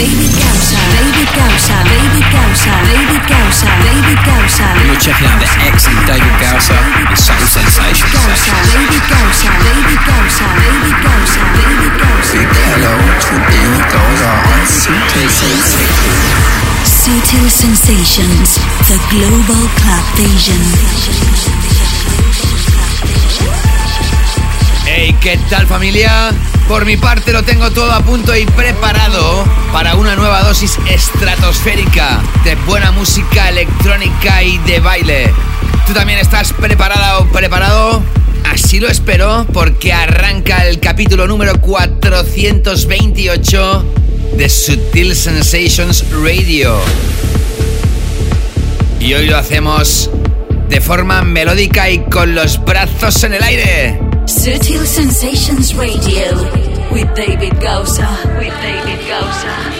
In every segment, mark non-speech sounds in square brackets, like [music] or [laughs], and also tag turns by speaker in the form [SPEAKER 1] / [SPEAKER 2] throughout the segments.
[SPEAKER 1] David Gausa. David Gausa. David Gausa. David Gausa. David Gausa.
[SPEAKER 2] You're checking out the excellent David Gausa with Subtle Sensations.
[SPEAKER 1] Gausa. David Gausa. David Gausa. David Gausa. David Gausa.
[SPEAKER 3] Big hello to David Gausa on Subtle Sensations.
[SPEAKER 1] Subtle Sensations, the global club vision.
[SPEAKER 2] Hey, ¿qué tal familia? Por mi parte lo tengo todo a punto y preparado para una nueva dosis estratosférica de buena música electrónica y de baile. ¿Tú también estás preparada o preparado? Así lo espero porque arranca el capítulo número 428 de Sutil Sensations Radio. Y hoy lo hacemos de forma melódica y con los brazos en el aire.
[SPEAKER 1] Subtle Sensations Radio with David Gausa. With David Gausa.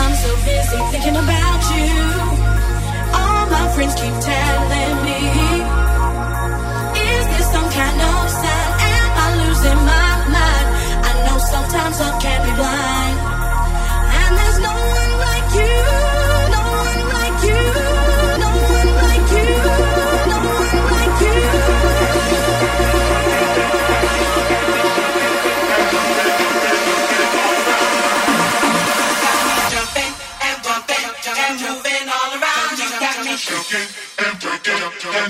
[SPEAKER 4] I'm so busy thinking about you. All my friends keep telling me, Is this some kind of sign? Am I losing my mind? I know sometimes love can be blind.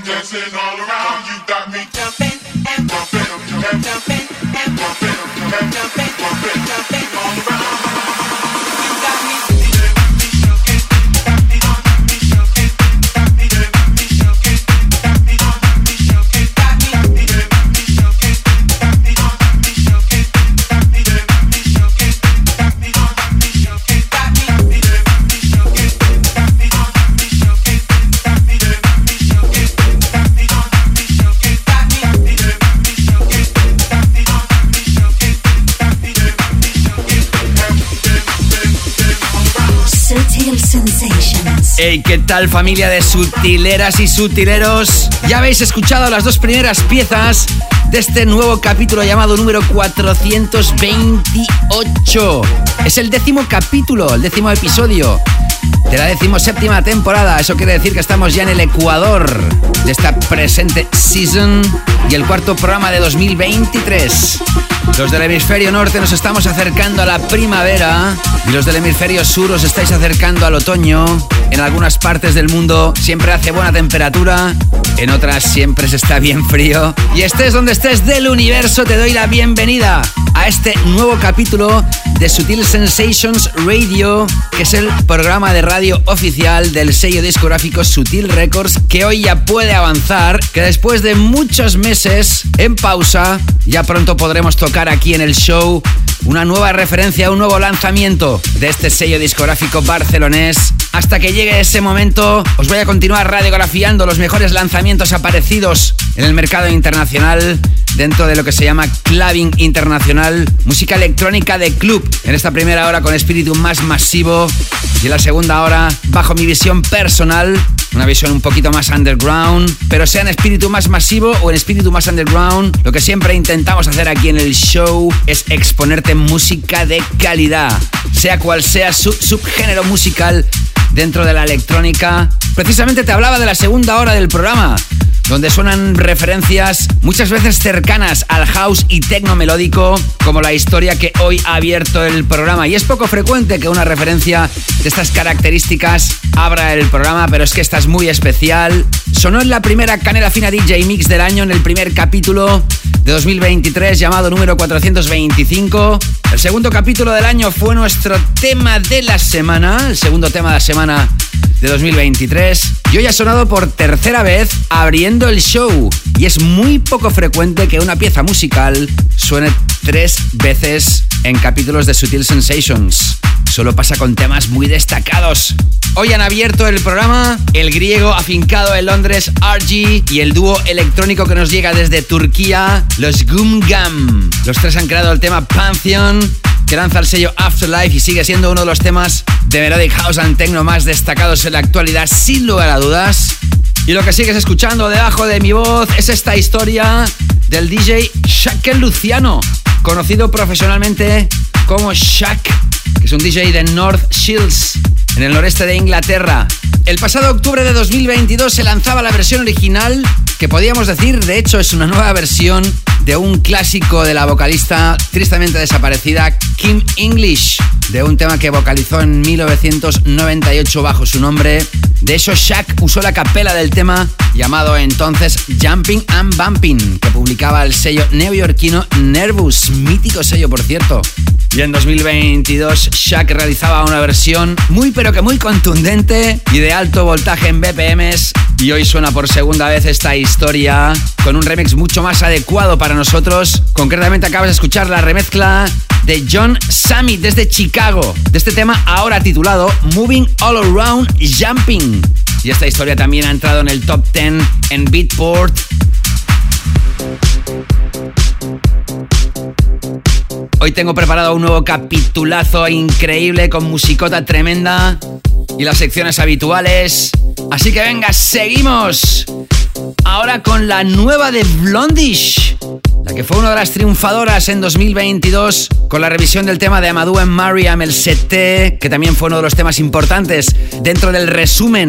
[SPEAKER 5] Dancing all around. You got me
[SPEAKER 6] jumping and bumping and jumping and bumping and jumping, bumping, jumping all around.
[SPEAKER 2] Hey, ¿qué tal familia de sutileras y sutileros? Ya habéis escuchado las dos primeras piezas de este nuevo capítulo llamado número 428. Es el décimo capítulo, el décimo episodio de la decimoséptima temporada. Eso quiere decir que estamos ya en el ecuador de esta presente season y el cuarto programa de 2023. Los del hemisferio norte nos estamos acercando a la primavera y los del hemisferio sur os estáis acercando al otoño. En algunas partes del mundo siempre hace buena temperatura, en otras siempre se está bien frío. Y estés donde estés del universo, te doy la bienvenida a este nuevo capítulo de Sutil Sensations Radio, que es el programa de radio oficial del sello discográfico Sutil Records, que hoy ya puede avanzar, que después de muchos meses en pausa, ya pronto podremos tocar aquí en el show una nueva referencia, un nuevo lanzamiento de este sello discográfico barcelonés. Hasta que llegue ese momento, os voy a continuar radiografiando los mejores lanzamientos aparecidos en el mercado internacional dentro de lo que se llama clubbing internacional, música electrónica de club. En esta primera hora con espíritu más masivo y la segunda hora bajo mi visión personal, una visión un poquito más underground, pero sea en espíritu más masivo o en espíritu más underground, lo que siempre intentamos hacer aquí en el show es exponerte música de calidad, sea cual sea su subgénero musical dentro de la electrónica. Precisamente te hablaba de la segunda hora del programa, donde suenan referencias muchas veces cercanas al house y tecno melódico, como la historia que hoy ha abierto el programa. Y es poco frecuente que una referencia de estas características abra el programa, pero es que esta es muy especial. Sonó en la primera Canela Fina DJ Mix del año, en el primer capítulo de 2023, llamado número 425. El segundo capítulo del año fue nuestro tema de la semana, el segundo tema de la semana de 2023. Y hoy ha sonado por tercera vez abriendo el show. Y es muy poco frecuente que una pieza musical suene tres veces en capítulos de Sutil Sensations. Solo pasa con temas muy destacados. Hoy han abierto el programa el griego afincado en Londres RG y el dúo electrónico que nos llega desde Turquía, los Gum Gum. Los tres han creado el tema Pantheon que lanza el sello Afterlife y sigue siendo uno de los temas de Melodic House and Techno más destacados en la actualidad, sin lugar a dudas. Y lo que sigues escuchando debajo de mi voz es esta historia del DJ Shaq Luciano, conocido profesionalmente como Shaq, que es un DJ de North Shields, en el noreste de Inglaterra. El pasado octubre de 2022 se lanzaba la versión original, que podíamos decir, de hecho, es una nueva versión de un clásico de la vocalista tristemente desaparecida Kim English, de un tema que vocalizó en 1998 bajo su nombre. De hecho, Shaq usó la capela del tema llamado entonces Jumping and Bumping, que publicaba el sello neoyorquino Nervous, mítico sello por cierto. Y en 2022 Shaq realizaba una versión muy pero que muy contundente y de alto voltaje en BPMs y hoy suena por segunda vez esta historia con un remix mucho más adecuado para nosotros. Concretamente acabas de escuchar la remezcla de John Summit desde Chicago, de este tema ahora titulado Moving All Around Jumping. Y esta historia también ha entrado en el top 10 en Beatport. Hoy tengo preparado un nuevo capitulazo increíble con musicota tremenda y las secciones habituales. Así que venga, seguimos. Ahora con la nueva de Blondish, la que fue una de las triunfadoras en 2022 con la revisión del tema de Amadou en Mariam el CT, que también fue uno de los temas importantes dentro del resumen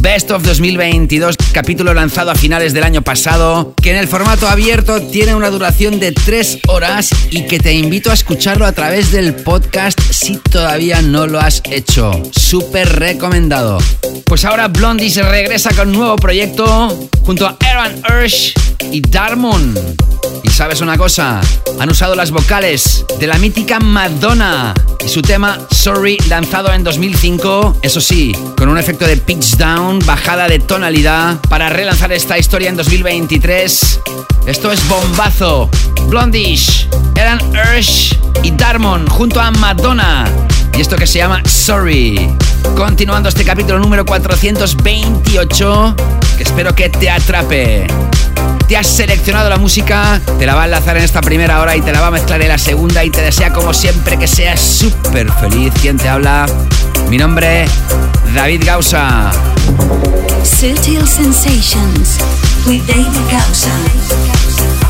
[SPEAKER 2] Best of 2022, capítulo lanzado a finales del año pasado, que en el formato abierto tiene una duración de 3 horas y que te invito a escucharlo a través del podcast si todavía no lo has hecho. Súper recomendado. Pues ahora Blondie se regresa con un nuevo proyecto junto a Aaron Ursh y Darmon. Y sabes una cosa, han usado las vocales de la mítica Madonna y su tema Sorry lanzado en 2005, eso sí, con un efecto de pitch down, bajada de tonalidad, para relanzar esta historia en 2023. Esto es bombazo. Blondish, Aaron Ursh y Darmon junto a Madonna. Y esto que se llama Sorry. Continuando este capítulo número 428, que espero que te atrape. Te has seleccionado la música, te la va a enlazar en esta primera hora y te la va a mezclar en la segunda y te desea como siempre que seas súper feliz. ¿Quién te habla? Mi nombre, David Gausa.
[SPEAKER 1] Sutil Sensations with David Gausa.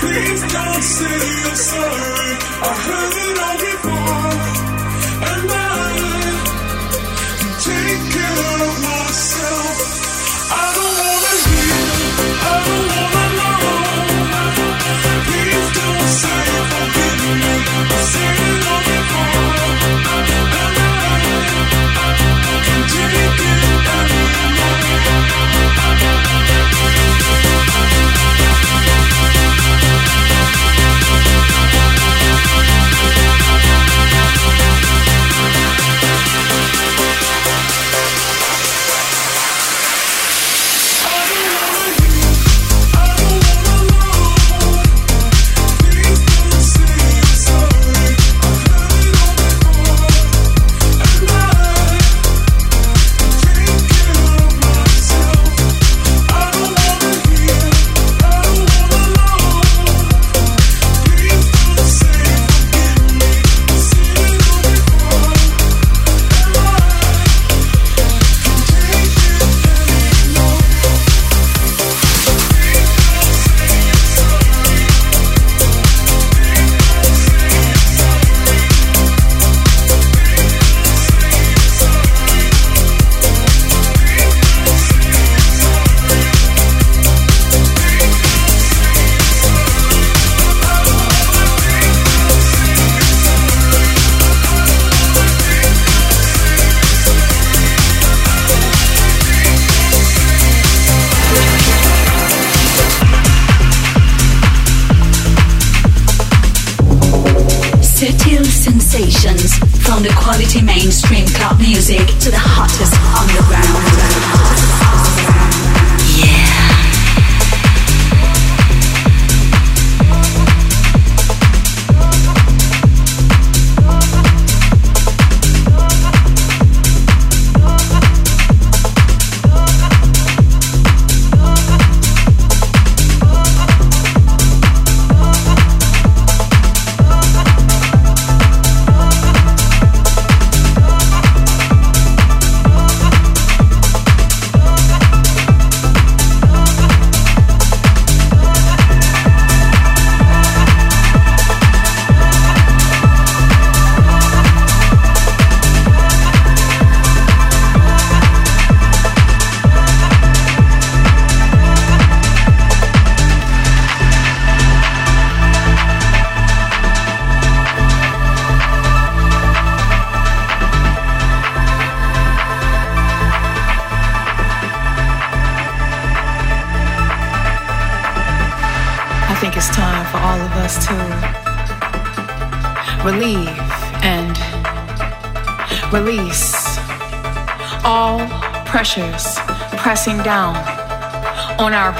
[SPEAKER 4] Please don't say you're sorry. I heard it all before.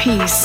[SPEAKER 7] Peace.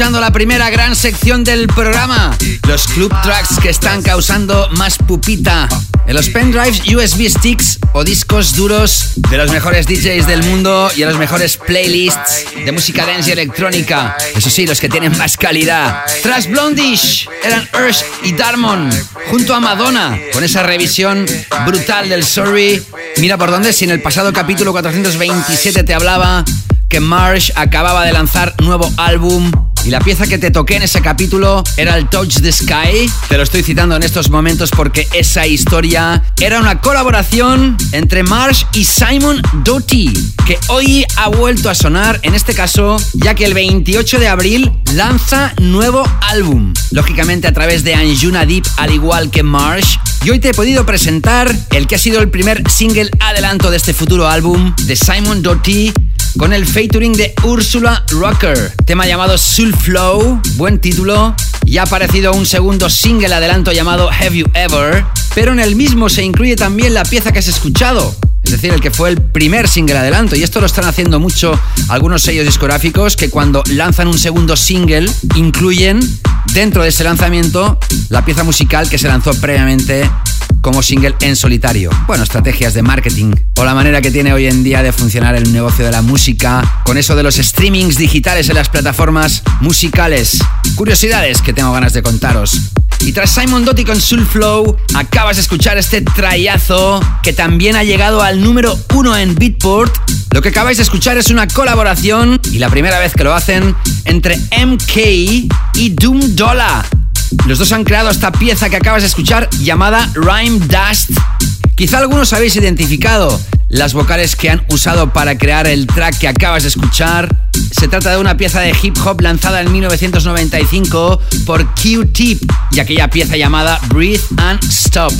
[SPEAKER 2] Escuchando la primera gran sección del programa. Los club tracks que están causando más pupita. En los pendrives, USB sticks o discos duros de los mejores DJs del mundo y en los mejores playlists de música dance y electrónica. Eso sí, los que tienen más calidad. Tras Blondish eran Ursh y Darmon junto a Madonna con esa revisión brutal del Sorry. Mira por dónde, si en el pasado capítulo 427 te hablaba que Marsh acababa de lanzar nuevo álbum la pieza que te toqué en ese capítulo era el Touch the Sky. Te lo estoy citando en estos momentos porque esa historia era una colaboración entre Marsh y Simon Doty, que hoy ha vuelto a sonar, en este caso, ya que el 28 de abril lanza nuevo álbum. Lógicamente a través de Anjuna Deep, al igual que Marsh. Y hoy te he podido presentar el que ha sido el primer single adelanto de este futuro álbum de Simon Doty con el featuring de Ursula Rocker, tema llamado Soul Flow, buen título, y ha aparecido un segundo single adelanto llamado Have You Ever, pero en el mismo se incluye también la pieza que has escuchado, es decir, el que fue el primer single adelanto. Y esto lo están haciendo mucho algunos sellos discográficos que cuando lanzan un segundo single incluyen dentro de ese lanzamiento la pieza musical que se lanzó previamente como single en solitario. Bueno, estrategias de marketing o la manera que tiene hoy en día de funcionar el negocio de la música con eso de los streamings digitales en las plataformas musicales. Curiosidades que tengo ganas de contaros. Y tras Simon Doty con Soul Flow, acabas de escuchar este trayazo que también ha llegado al número uno en Beatport. Lo que acabáis de escuchar es una colaboración, y la primera vez que lo hacen, entre MK y Doom Dollar. Los dos han creado esta pieza que acabas de escuchar llamada Rhyme Dust. Quizá algunos habéis identificado las vocales que han usado para crear el track que acabas de escuchar. Se trata de una pieza de hip hop lanzada en 1995 por Q-Tip y aquella pieza llamada Breathe and Stop.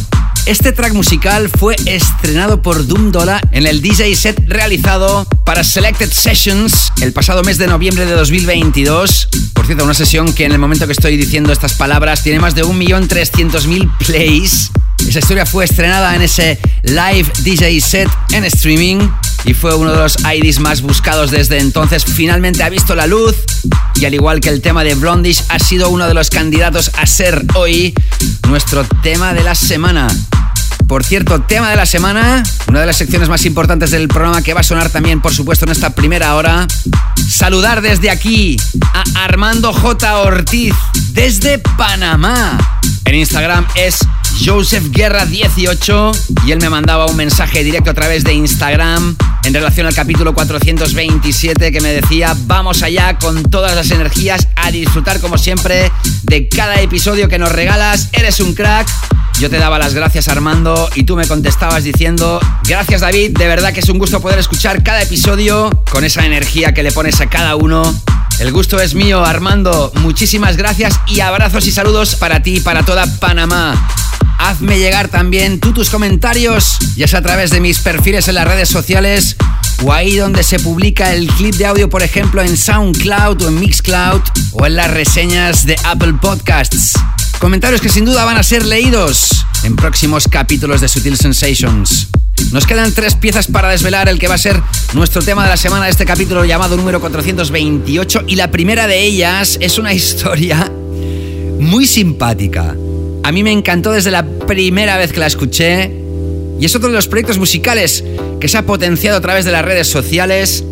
[SPEAKER 2] Este track musical fue estrenado por Doom Dollar en el DJ set realizado para Selected Sessions el pasado mes de noviembre de 2022. Por cierto, una sesión que en el momento que estoy diciendo estas palabras tiene más de 1.300.000 plays. Esa historia fue estrenada en ese live DJ set en streaming y fue uno de los IDs más buscados desde entonces. Finalmente ha visto la luz y al igual que el tema de Blondish ha sido uno de los candidatos a ser hoy nuestro tema de la semana. Por cierto, tema de la semana, una de las secciones más importantes del programa que va a sonar también, por supuesto, en esta primera hora. Saludar desde aquí a Armando J. Ortiz, desde Panamá. En Instagram es Joseph Guerra 18 y él me mandaba un mensaje directo a través de Instagram en relación al capítulo 427 que me decía vamos allá con todas las energías a disfrutar como siempre de cada episodio que nos regalas, eres un crack. Yo te daba las gracias Armando y tú me contestabas diciendo gracias David, de verdad que es un gusto poder escuchar cada episodio con esa energía que le pones a cada uno. El gusto es mío, Armando. Muchísimas gracias y abrazos y saludos para ti y para toda Panamá. Hazme llegar también tú tus comentarios, ya sea a través de mis perfiles en las redes sociales o ahí donde se publica el clip de audio, por ejemplo, en SoundCloud o en Mixcloud o en las reseñas de Apple Podcasts. Comentarios que sin duda van a ser leídos en próximos capítulos de Sutil Sensations. Nos quedan tres piezas para desvelar el que va a ser nuestro tema de la semana de este capítulo llamado número 428 y la primera de ellas es una [laughs] historia muy simpática. A mí me encantó desde la primera vez que la escuché y es otro de los proyectos musicales que se ha potenciado a través de las redes sociales.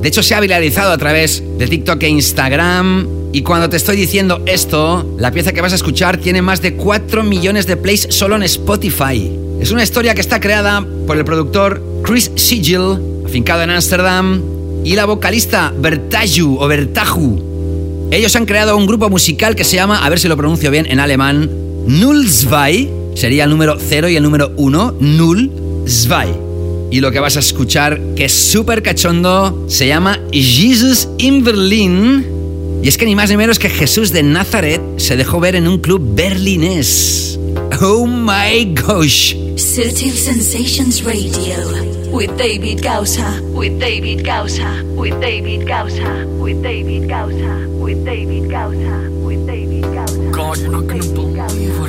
[SPEAKER 2] De hecho, se ha viralizado a través de TikTok e Instagram. Y cuando te estoy diciendo esto, la pieza que vas a escuchar tiene más de 4 millones de plays solo en Spotify. Es una historia que está creada por el productor Chris Sigil, afincado en Ámsterdam, y la vocalista Bertaju o Bertaju. Ellos han creado un grupo musical que se llama, a ver si lo pronuncio bien en alemán, Null Zwei, sería el número 0 y el número 1, Null Zwei. Y lo que vas a escuchar, que es súper cachondo, se llama Jesus in Berlin. Y es que ni más ni menos que Jesús de Nazaret se dejó ver en un club berlinés. Oh my gosh.
[SPEAKER 1] Sutil Sensations Radio with David Gausa, with David Gausa, with David Gausa, with David Gausa, with David Gausa, with David Gausa.
[SPEAKER 3] God, you're not gonna believe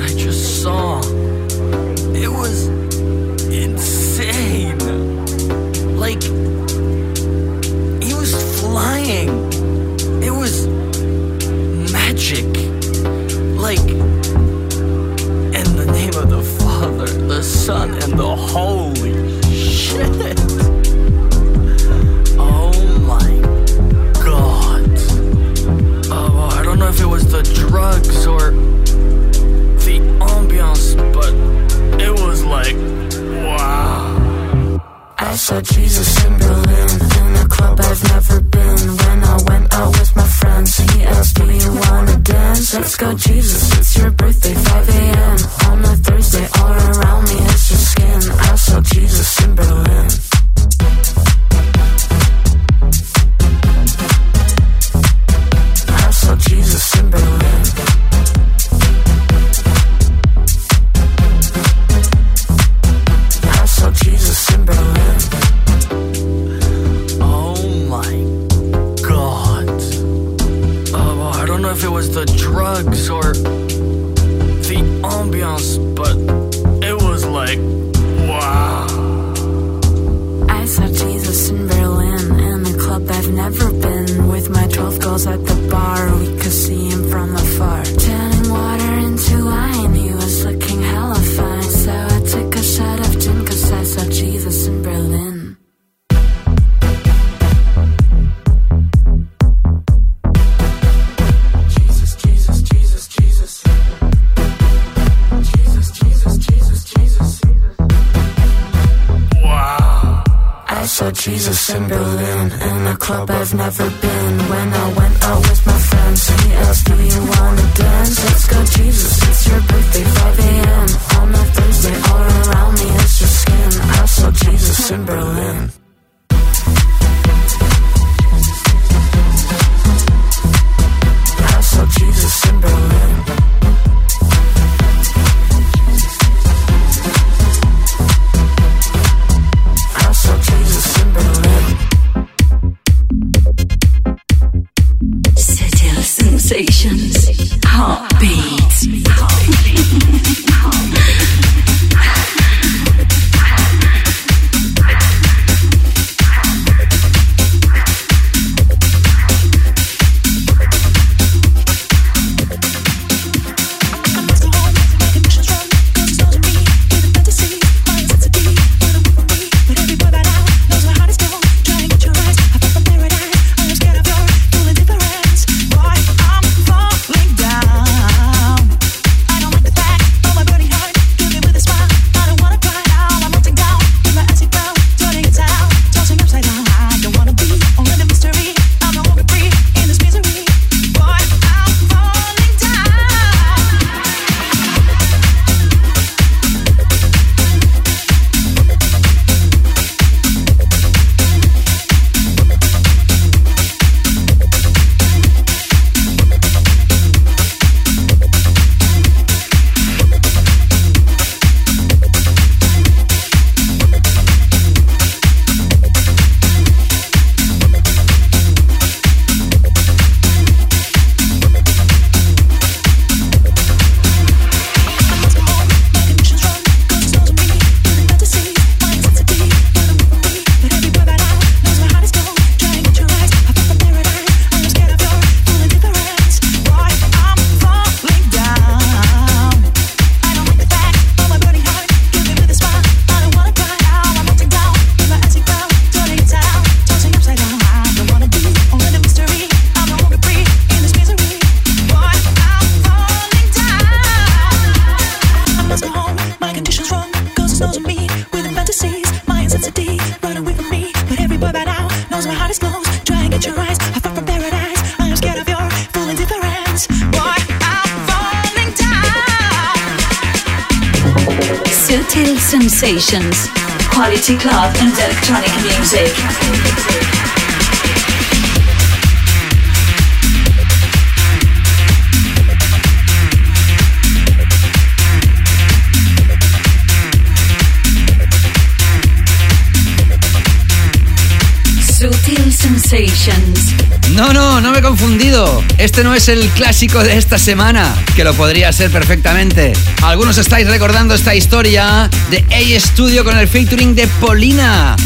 [SPEAKER 2] este no es el clásico de esta semana, que lo podría ser perfectamente. Algunos estáis recordando esta historia de A Studio con el featuring de Polina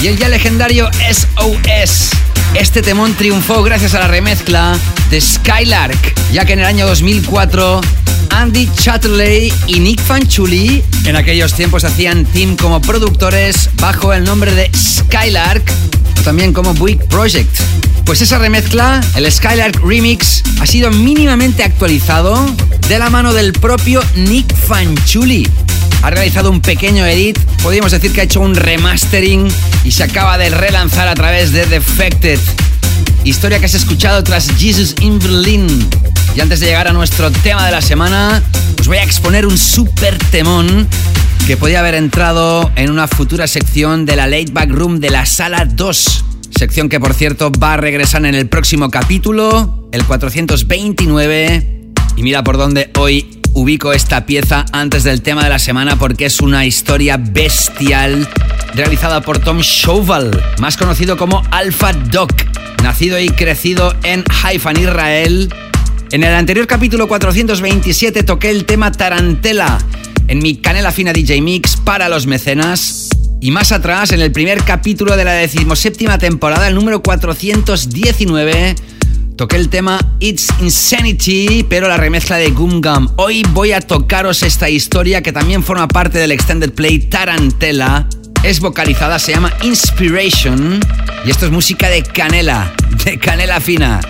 [SPEAKER 2] y el ya legendario SOS. Este temón triunfó gracias a la remezcla de Skylark, ya que en el año 2004 Andy Chatterley y Nick Fanchuli en aquellos tiempos hacían team como productores bajo el nombre de Skylark, o también como Big Project. Pues esa remezcla, el Skylark Remix, ha sido mínimamente actualizado de la mano del propio Nick Fanchuli. Ha realizado un pequeño edit, podríamos decir que ha hecho un remastering y se acaba de relanzar a través de Defected. Historia que has escuchado tras Jesus in Berlin. Y antes de llegar a nuestro tema de la semana, os voy a exponer un super temón que podía haber entrado en una futura sección de la Late Back Room de la Sala 2. Sección que, por cierto, va a regresar en el próximo capítulo el 429. Y mira por dónde hoy ubico esta pieza antes del tema de la semana porque es una historia bestial realizada por Tom Chauvel, más conocido como Alpha Doc, nacido y crecido en Haifa, Israel. En el anterior capítulo 427 toqué el tema Tarantela en mi Canela Fina DJ Mix para los mecenas. Y más atrás, en el primer capítulo de la decimoséptima temporada, el número 419, toqué el tema It's Insanity, pero la remezcla de Gum Gum. Hoy voy a tocaros esta historia que también forma parte del extended play Tarantela. Es vocalizada, se llama Inspiration. Y esto es música de canela, de canela fina.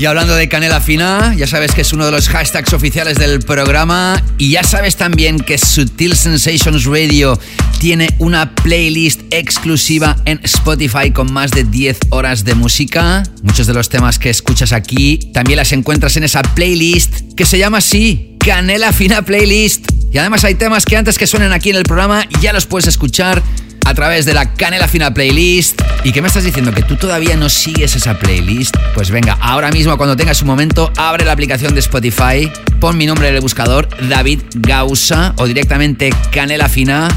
[SPEAKER 2] Y hablando de canela fina, ya sabes que es uno de los hashtags oficiales del programa y ya sabes también que Sutil Sensations Radio tiene una playlist exclusiva en Spotify con más de 10 horas de música. Muchos de los temas que escuchas aquí también las encuentras en esa playlist que se llama así, Canela Fina Playlist. Y además hay temas que antes que suenen aquí en el programa ya los puedes escuchar a través de la Canela Fina Playlist. ¿Y qué me estás diciendo? ¿Que tú todavía no sigues esa playlist? Pues venga, ahora mismo cuando tengas un momento, abre la aplicación de Spotify, pon mi nombre en el buscador, David Gausa, o directamente Canela Fina.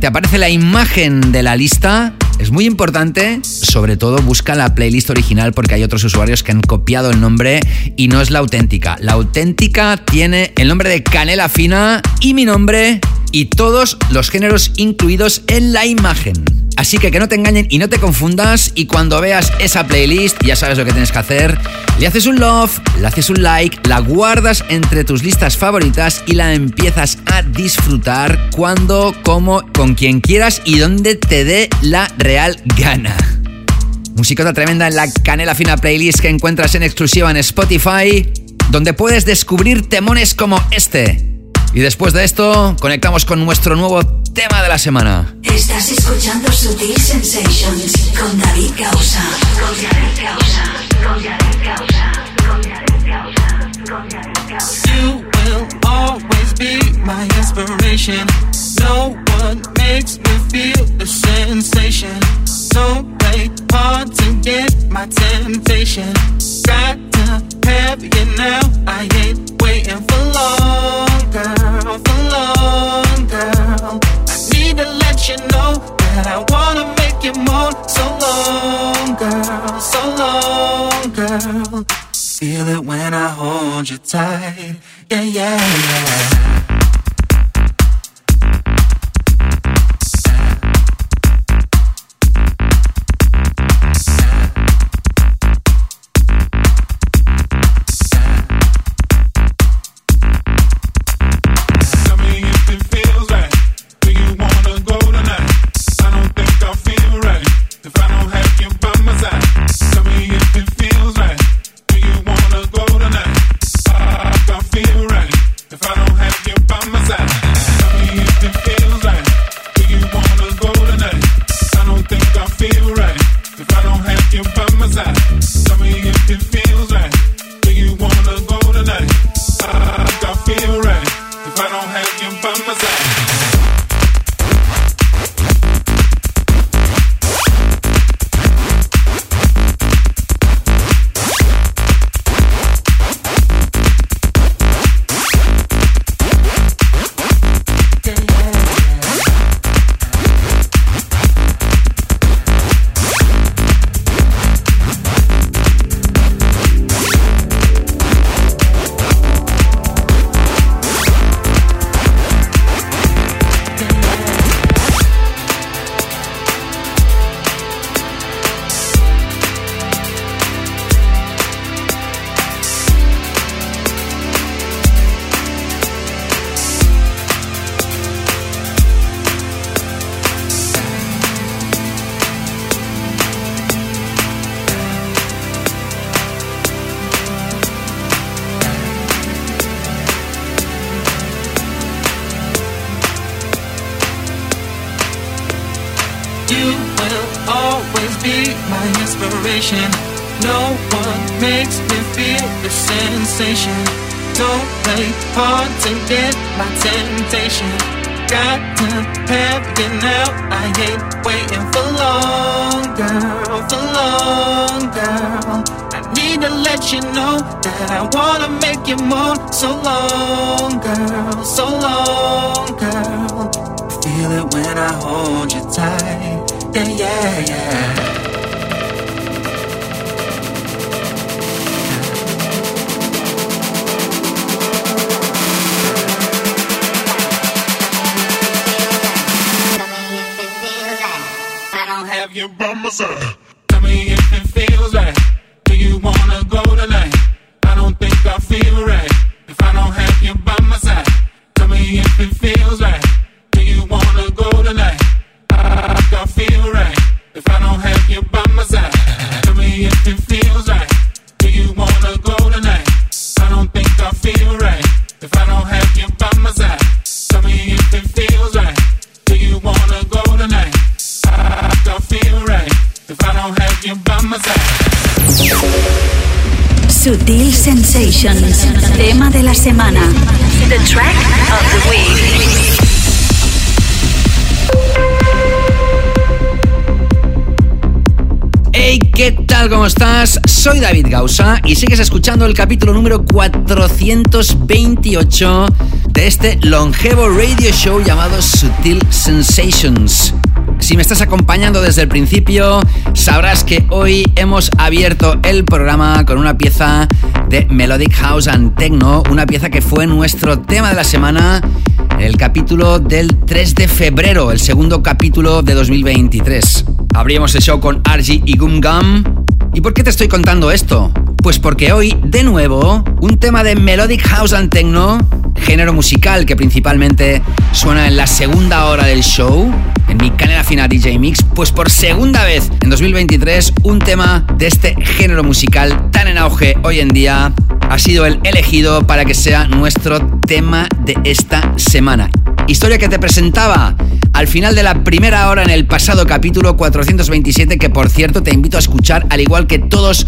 [SPEAKER 2] Te aparece la imagen de la lista. Es muy importante, sobre todo busca la playlist original porque hay otros usuarios que han copiado el nombre y no es la auténtica. La auténtica tiene el nombre de Canela Fina y mi nombre y todos los géneros incluidos en la imagen. Así que que no te engañen y no te confundas y cuando veas esa playlist ya sabes lo que tienes que hacer. Le haces un love, le haces un like, la guardas entre tus listas favoritas y la empiezas a disfrutar cuando, como, con quien quieras y donde te dé la real gana. Musicota tremenda en la Canela Fina playlist que encuentras en exclusiva en Spotify, donde puedes descubrir temones como este. Y después de esto, conectamos con nuestro nuevo tema de la semana.
[SPEAKER 1] Estás escuchando Sutil Sensations con David Gausa. Con David Gausa. Con David Gausa. Con David Gausa. Con David Gausa.
[SPEAKER 8] You will always be my inspiration. No one makes me feel the sensation. So play hard to get my temptation. Got to have you now. I ain't waiting for long, girl, for long, girl. I need to let you know that I wanna make you more. So long, girl, so long, girl. Feel it when I hold you tight. Yeah, yeah, yeah.
[SPEAKER 1] Tema de la semana. The track of the week.
[SPEAKER 2] Hey, ¿qué tal? ¿Cómo estás? Soy David Gausa y sigues escuchando el capítulo número 428 de este longevo radio show llamado Sutil Sensations. Si me estás acompañando desde el principio, sabrás que hoy hemos abierto el programa con una pieza de Melodic House and Techno, una pieza que fue nuestro tema de la semana en el capítulo del 3 de febrero, el segundo capítulo de 2023. Abrimos el show con Argy y Gum Gum. ¿Y por qué te estoy contando esto? Pues porque hoy, de nuevo, un tema de Melodic House and Techno, género musical que principalmente suena en la segunda hora del show, en mi canela fina DJ Mix, pues por segunda vez en 2023, un tema de este género musical tan en auge hoy en día ha sido el elegido para que sea nuestro tema de esta semana. Historia que te presentaba al final de la primera hora en el pasado capítulo 427, que por cierto te invito a escuchar, al igual que todos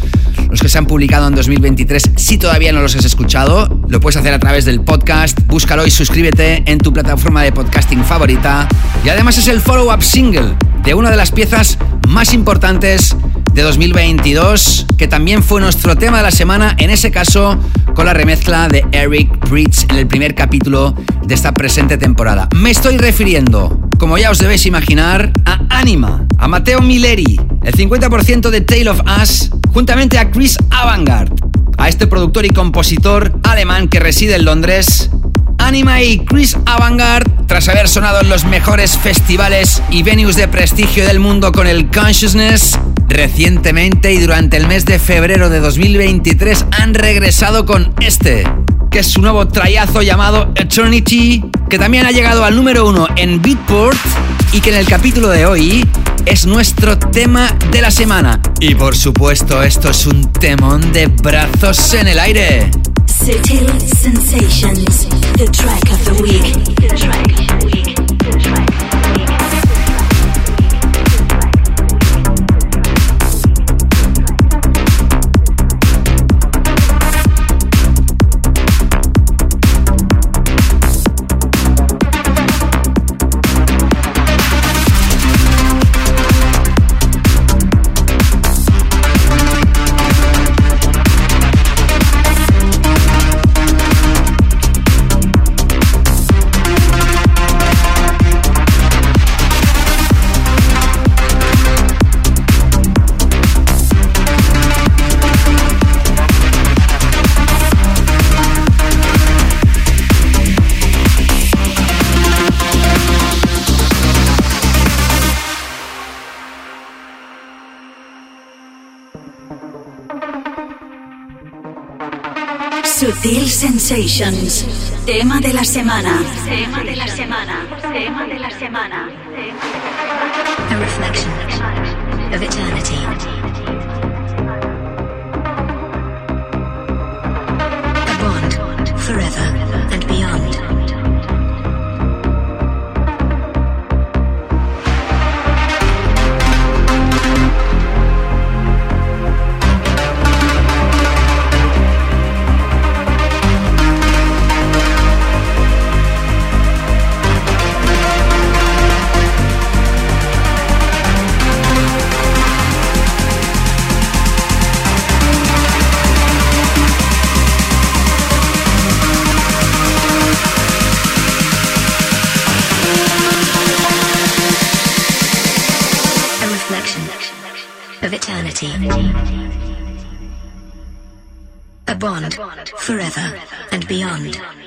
[SPEAKER 2] los que se han publicado en 2023. Si todavía no los has escuchado, lo puedes hacer a través del podcast. Búscalo y suscríbete en tu plataforma de podcasting favorita. Y además es el follow-up single de una de las piezas más importantes de 2022, que también fue nuestro tema de la semana, en ese caso con la remezcla de Eric Bridge en el primer capítulo de esta presente temporada. Me estoy refiriendo, como ya os debéis imaginar, a Anima, a Matteo Milleri, el 50% de Tale of Us, juntamente a Chris Avantgarde, a este productor y compositor alemán que reside en Londres, Anima y Chris Avantgarde, tras haber sonado en los mejores festivales y venues de prestigio del mundo con el Consciousness, recientemente y durante el mes de febrero de 2023 han regresado con este, que es su nuevo trayazo llamado Eternity, que también ha llegado al número uno en Beatport y que en el capítulo de hoy es nuestro tema de la semana. Y por supuesto, esto es un temón de brazos en el aire.
[SPEAKER 1] Sutil Sensations, the track of the week. The track of the week. Sutil Sensations, tema de la semana. Tema de la semana. Tema de la semana.
[SPEAKER 9] A reflection of eternity. Forever and beyond.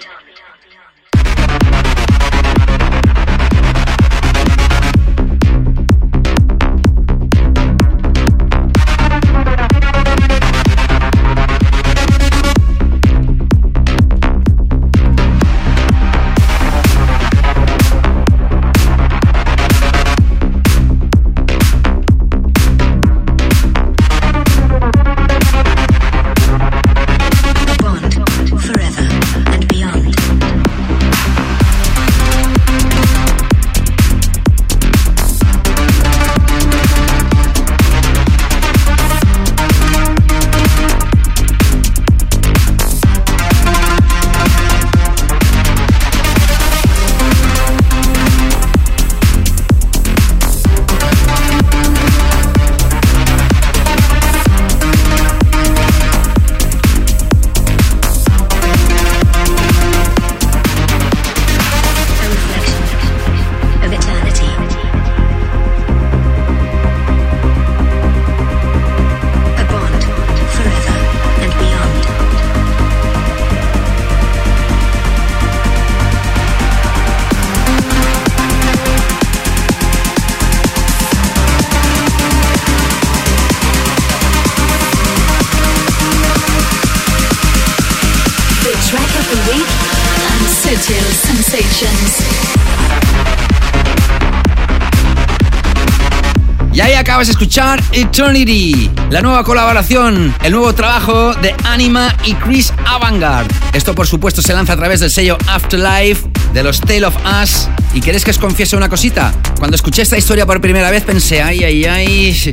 [SPEAKER 2] Acabas de escuchar Eternity, la nueva colaboración, el nuevo trabajo de Anima y Chris Avantgarde. Esto por supuesto se lanza a través del sello Afterlife, de los Tale of Us. ¿Y queréis que os confiese una cosita? Cuando escuché esta historia por primera vez pensé, ay, ay, ay,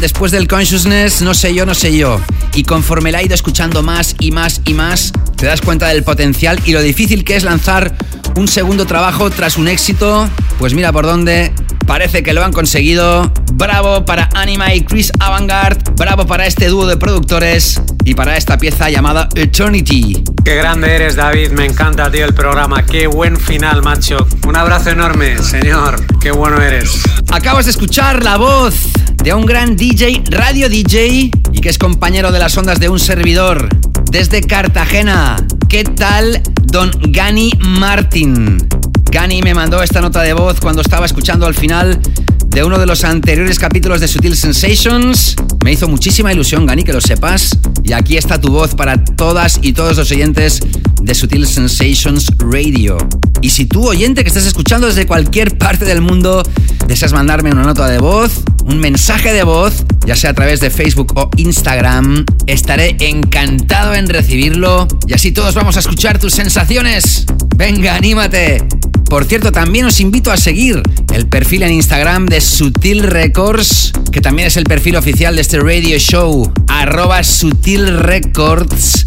[SPEAKER 2] después del Consciousness, no sé yo, no sé yo. Y conforme la he ido escuchando más y más y más, te das cuenta del potencial y lo difícil que es lanzar un segundo trabajo tras un éxito. Pues mira por dónde Parece que lo han conseguido. Bravo para Anima y Chris Avantgarde. Bravo para este dúo de productores y para esta pieza llamada Eternity.
[SPEAKER 10] Qué grande eres, David. Me encanta, tío, el programa. Qué buen final, macho. Un abrazo enorme, señor. Qué bueno eres.
[SPEAKER 2] Acabas de escuchar la voz de un gran DJ, radio DJ, y que es compañero de las ondas de un servidor desde Cartagena. ¿Qué tal, don Gani Martin? Gani me mandó esta nota de voz cuando estaba escuchando al final de uno de los anteriores capítulos de Sutil Sensations. Me hizo muchísima ilusión, Gani, que lo sepas. Y aquí está tu voz para todas y todos los oyentes de Sutil Sensations Radio. Y si tú, oyente que estás escuchando desde cualquier parte del mundo, deseas mandarme una nota de voz, un mensaje de voz, ya sea a través de Facebook o Instagram, estaré encantado en recibirlo y así todos vamos a escuchar tus sensaciones. Venga, anímate. Por cierto, también os invito a seguir el perfil en Instagram de Sutil Records, que también es el perfil oficial de este radio show, arroba Sutil Records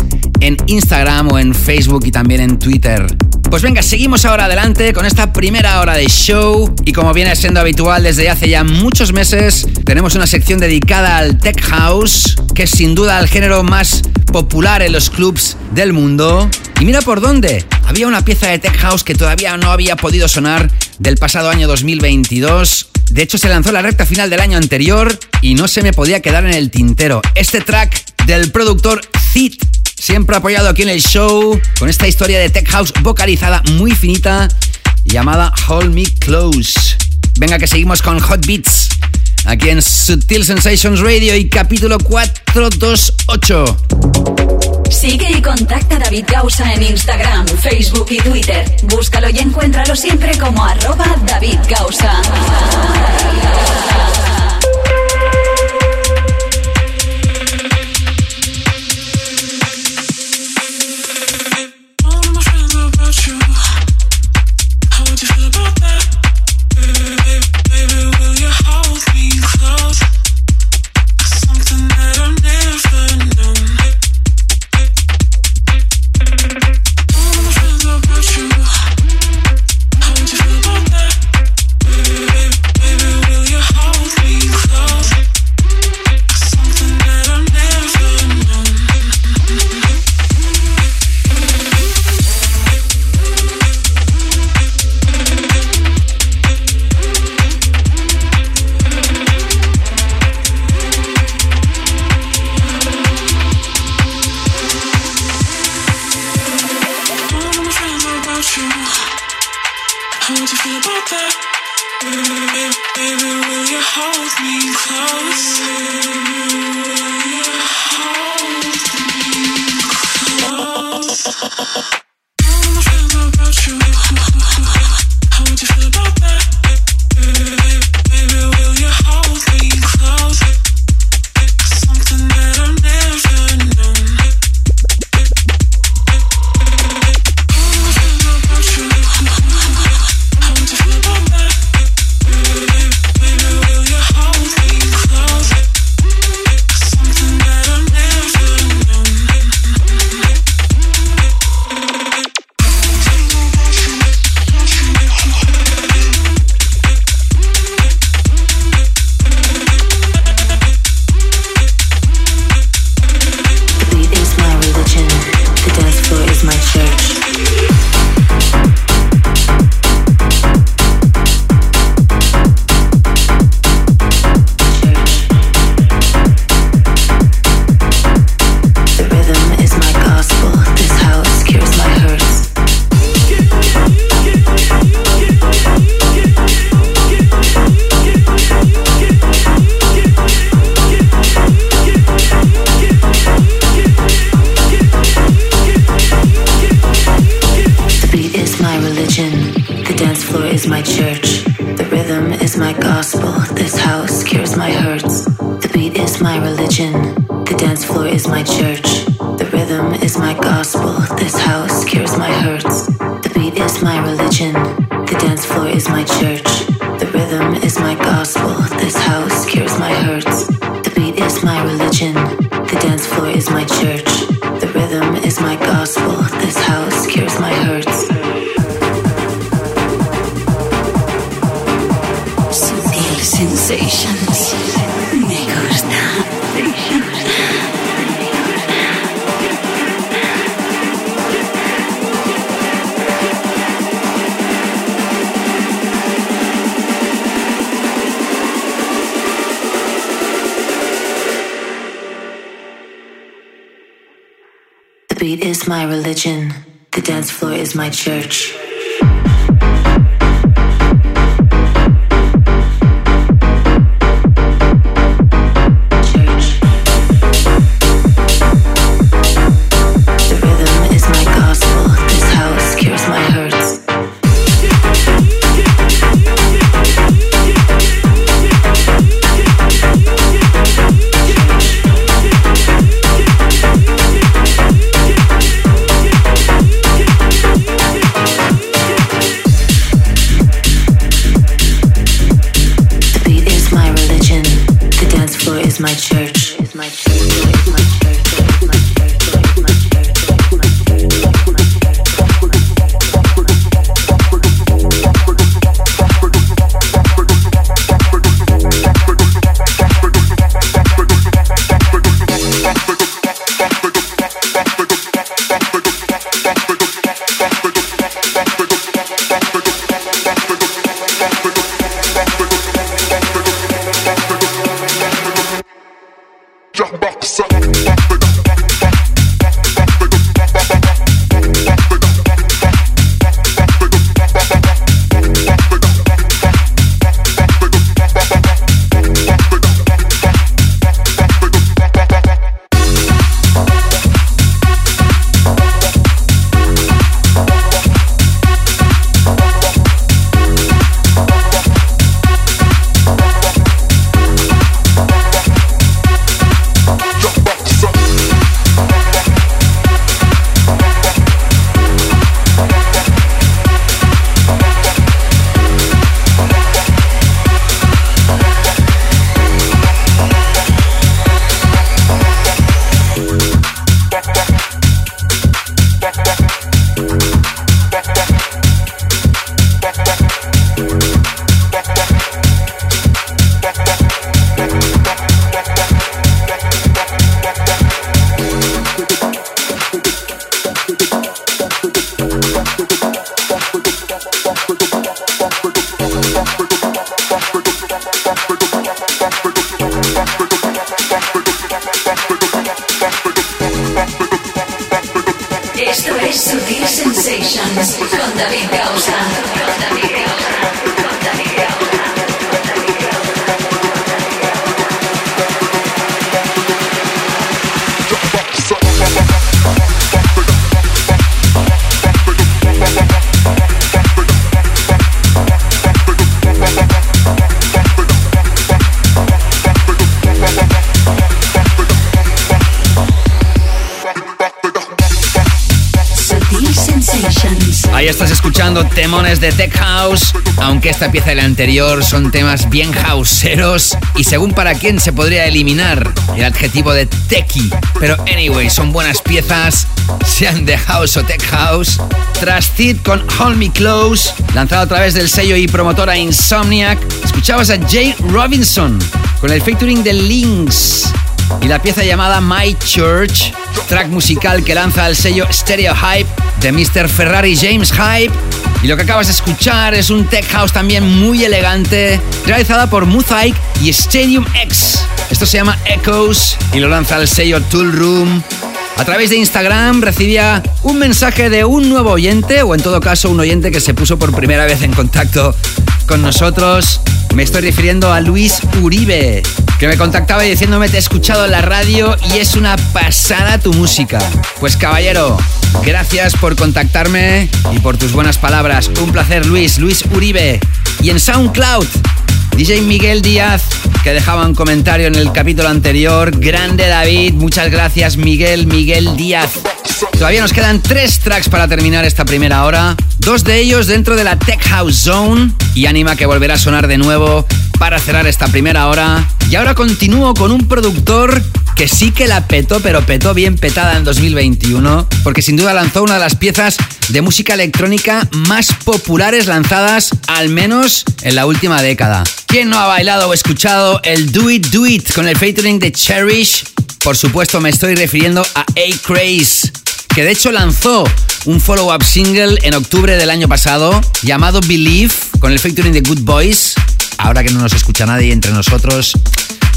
[SPEAKER 2] en Instagram o en Facebook y también en Twitter. Pues venga, seguimos ahora adelante con esta primera hora de show y como viene siendo habitual desde hace ya muchos meses, tenemos una sección dedicada al Tech House, que es sin duda el género más popular en los clubs del mundo. Y mira por dónde, había una pieza de Tech House que todavía no había podido sonar del pasado año 2022. De hecho, se lanzó la recta final del año anterior y no se me podía quedar en el tintero. Este track del productor Zit siempre apoyado aquí en el show, con esta historia de Tech House vocalizada muy finita, llamada Hold Me Close. Venga que seguimos con Hot Beats, aquí en Sutil Sensations Radio y capítulo 428.
[SPEAKER 1] Sigue y contacta a David Gausa en Instagram, Facebook y Twitter. Búscalo y encuéntralo siempre como arroba David Gausa.
[SPEAKER 11] sensations. The beat is my religion. The dance floor is my church. Fresh Sutil Sensations con David Gausa. Con
[SPEAKER 2] Ahí estás escuchando temones de Tech House, aunque esta pieza y la anterior son temas bien houseeros y según para quién se podría eliminar el adjetivo de techie. Pero anyway, son buenas piezas, sean de house o tech house. Trusted con Hold Me Close, lanzado a través del sello y promotora Insomniac. Escuchabas a Jay Robinson con el featuring de Lynx y la pieza llamada My Church, track musical que lanza el sello Stereo Hype de Mr. Ferrari James Hype. Y lo que acabas de escuchar es un tech house también muy elegante, realizada por Mosaic y Stadium X. Esto se llama Echoes y lo lanza el sello Tool Room. A través de Instagram recibía un mensaje de un nuevo oyente, o en todo caso un oyente que se puso por primera vez en contacto con nosotros. Me estoy refiriendo a Luis Uribe, que me contactaba diciéndome te he escuchado en la radio y es una pasada tu música. Pues caballero, gracias por contactarme y por tus buenas palabras. Un placer Luis, Luis Uribe. Y en SoundCloud, DJ Miguel Díaz, que dejaba un comentario en el capítulo anterior. Grande David, muchas gracias Miguel, Miguel Díaz. Todavía nos quedan tres tracks para terminar esta primera hora. Dos de ellos dentro de la Tech House Zone. Y anima que volverá a sonar de nuevo para cerrar esta primera hora. Y ahora continúo con un productor que sí que la petó, pero petó bien petada en 2021. Porque sin duda lanzó una de las piezas de música electrónica más populares lanzadas al menos en la última década. ¿Quién no ha bailado o escuchado el Do It Do It con el featuring de Cherish? Por supuesto me estoy refiriendo a A-Craze, que de hecho lanzó un follow-up single en octubre del año pasado llamado Believe con el featuring de Good Boys. Ahora que no nos escucha nadie entre nosotros,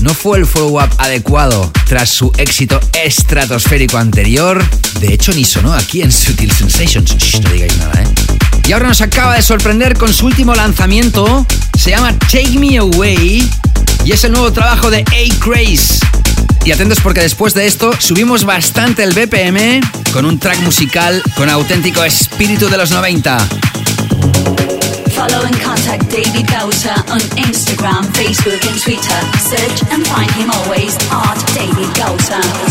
[SPEAKER 2] no fue el follow-up adecuado tras su éxito estratosférico anterior. De hecho, ni sonó aquí en Sutil Sensations. No digáis nada, ¿eh? Y ahora nos acaba de sorprender con su último lanzamiento. Se llama Take Me Away y es el nuevo trabajo de A-Craze. Y atentos porque después de esto subimos bastante el BPM con un track musical con auténtico espíritu de los 90.
[SPEAKER 1] Follow and contact David Gausa on Instagram, Facebook, and Twitter. Search and find him always at David Gausa.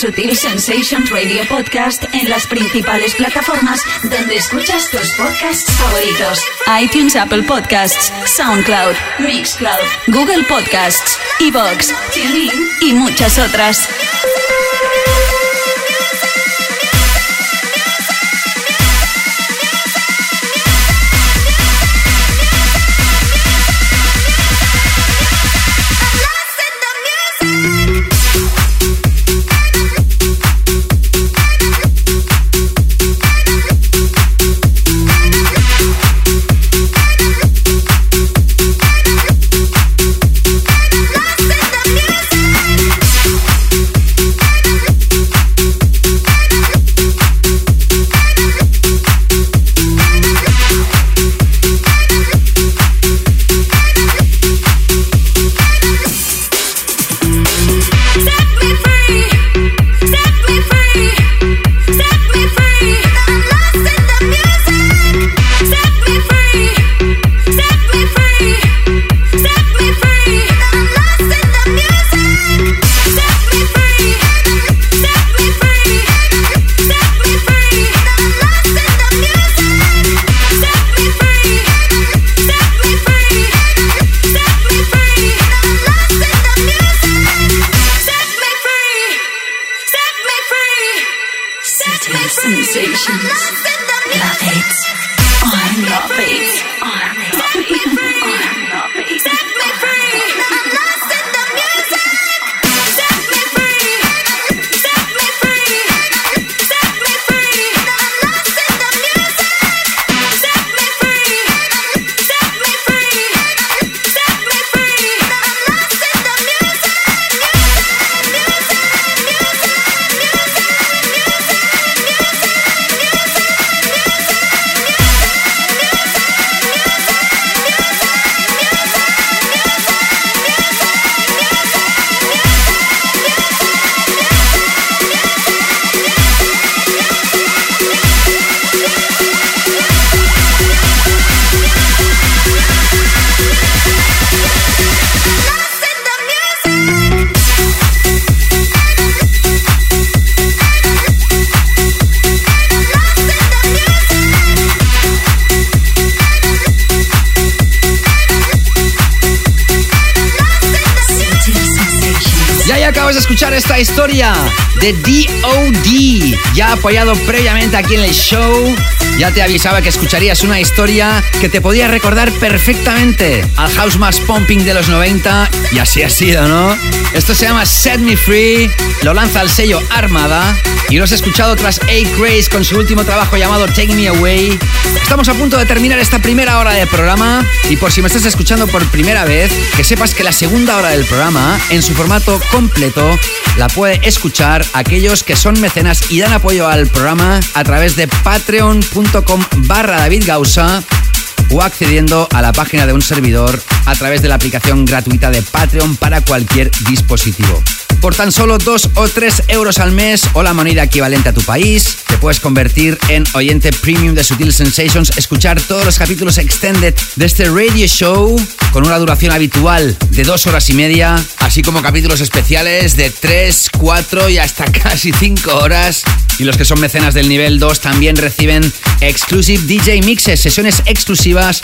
[SPEAKER 1] Sutil Sensations Radio Podcast en las principales plataformas donde escuchas tus podcasts favoritos: iTunes, Apple Podcasts, SoundCloud, Mixcloud, Google Podcasts, Evox, TuneIn y muchas otras.
[SPEAKER 2] Acabas de escuchar esta historia de DOD, ya apoyado previamente aquí en el show. Ya te avisaba que escucharías una historia que te podía recordar perfectamente al house más pumping de los 90 y así ha sido, ¿no? Esto se llama Set Me Free, lo lanza el sello Armada y lo has escuchado tras A. Grace con su último trabajo llamado Take Me Away. Estamos a punto de terminar esta primera hora del programa y por si me estás escuchando por primera vez, que sepas que la segunda hora del programa, en su formato completo, la puede escuchar aquellos que son mecenas y dan apoyo al programa a través de patreon.com barra David o accediendo a la página de un servidor a través de la aplicación gratuita de Patreon para cualquier dispositivo. Por tan solo 2 o 3 euros al mes o la moneda equivalente a tu país, te puedes convertir en oyente premium de Sutil Sensations, escuchar todos los capítulos extended de este radio show con una duración habitual de 2 horas y media, así como capítulos especiales de 3, 4 y hasta [laughs] casi 5 horas. Y los que son mecenas del nivel 2 también reciben exclusive DJ mixes, sesiones exclusivas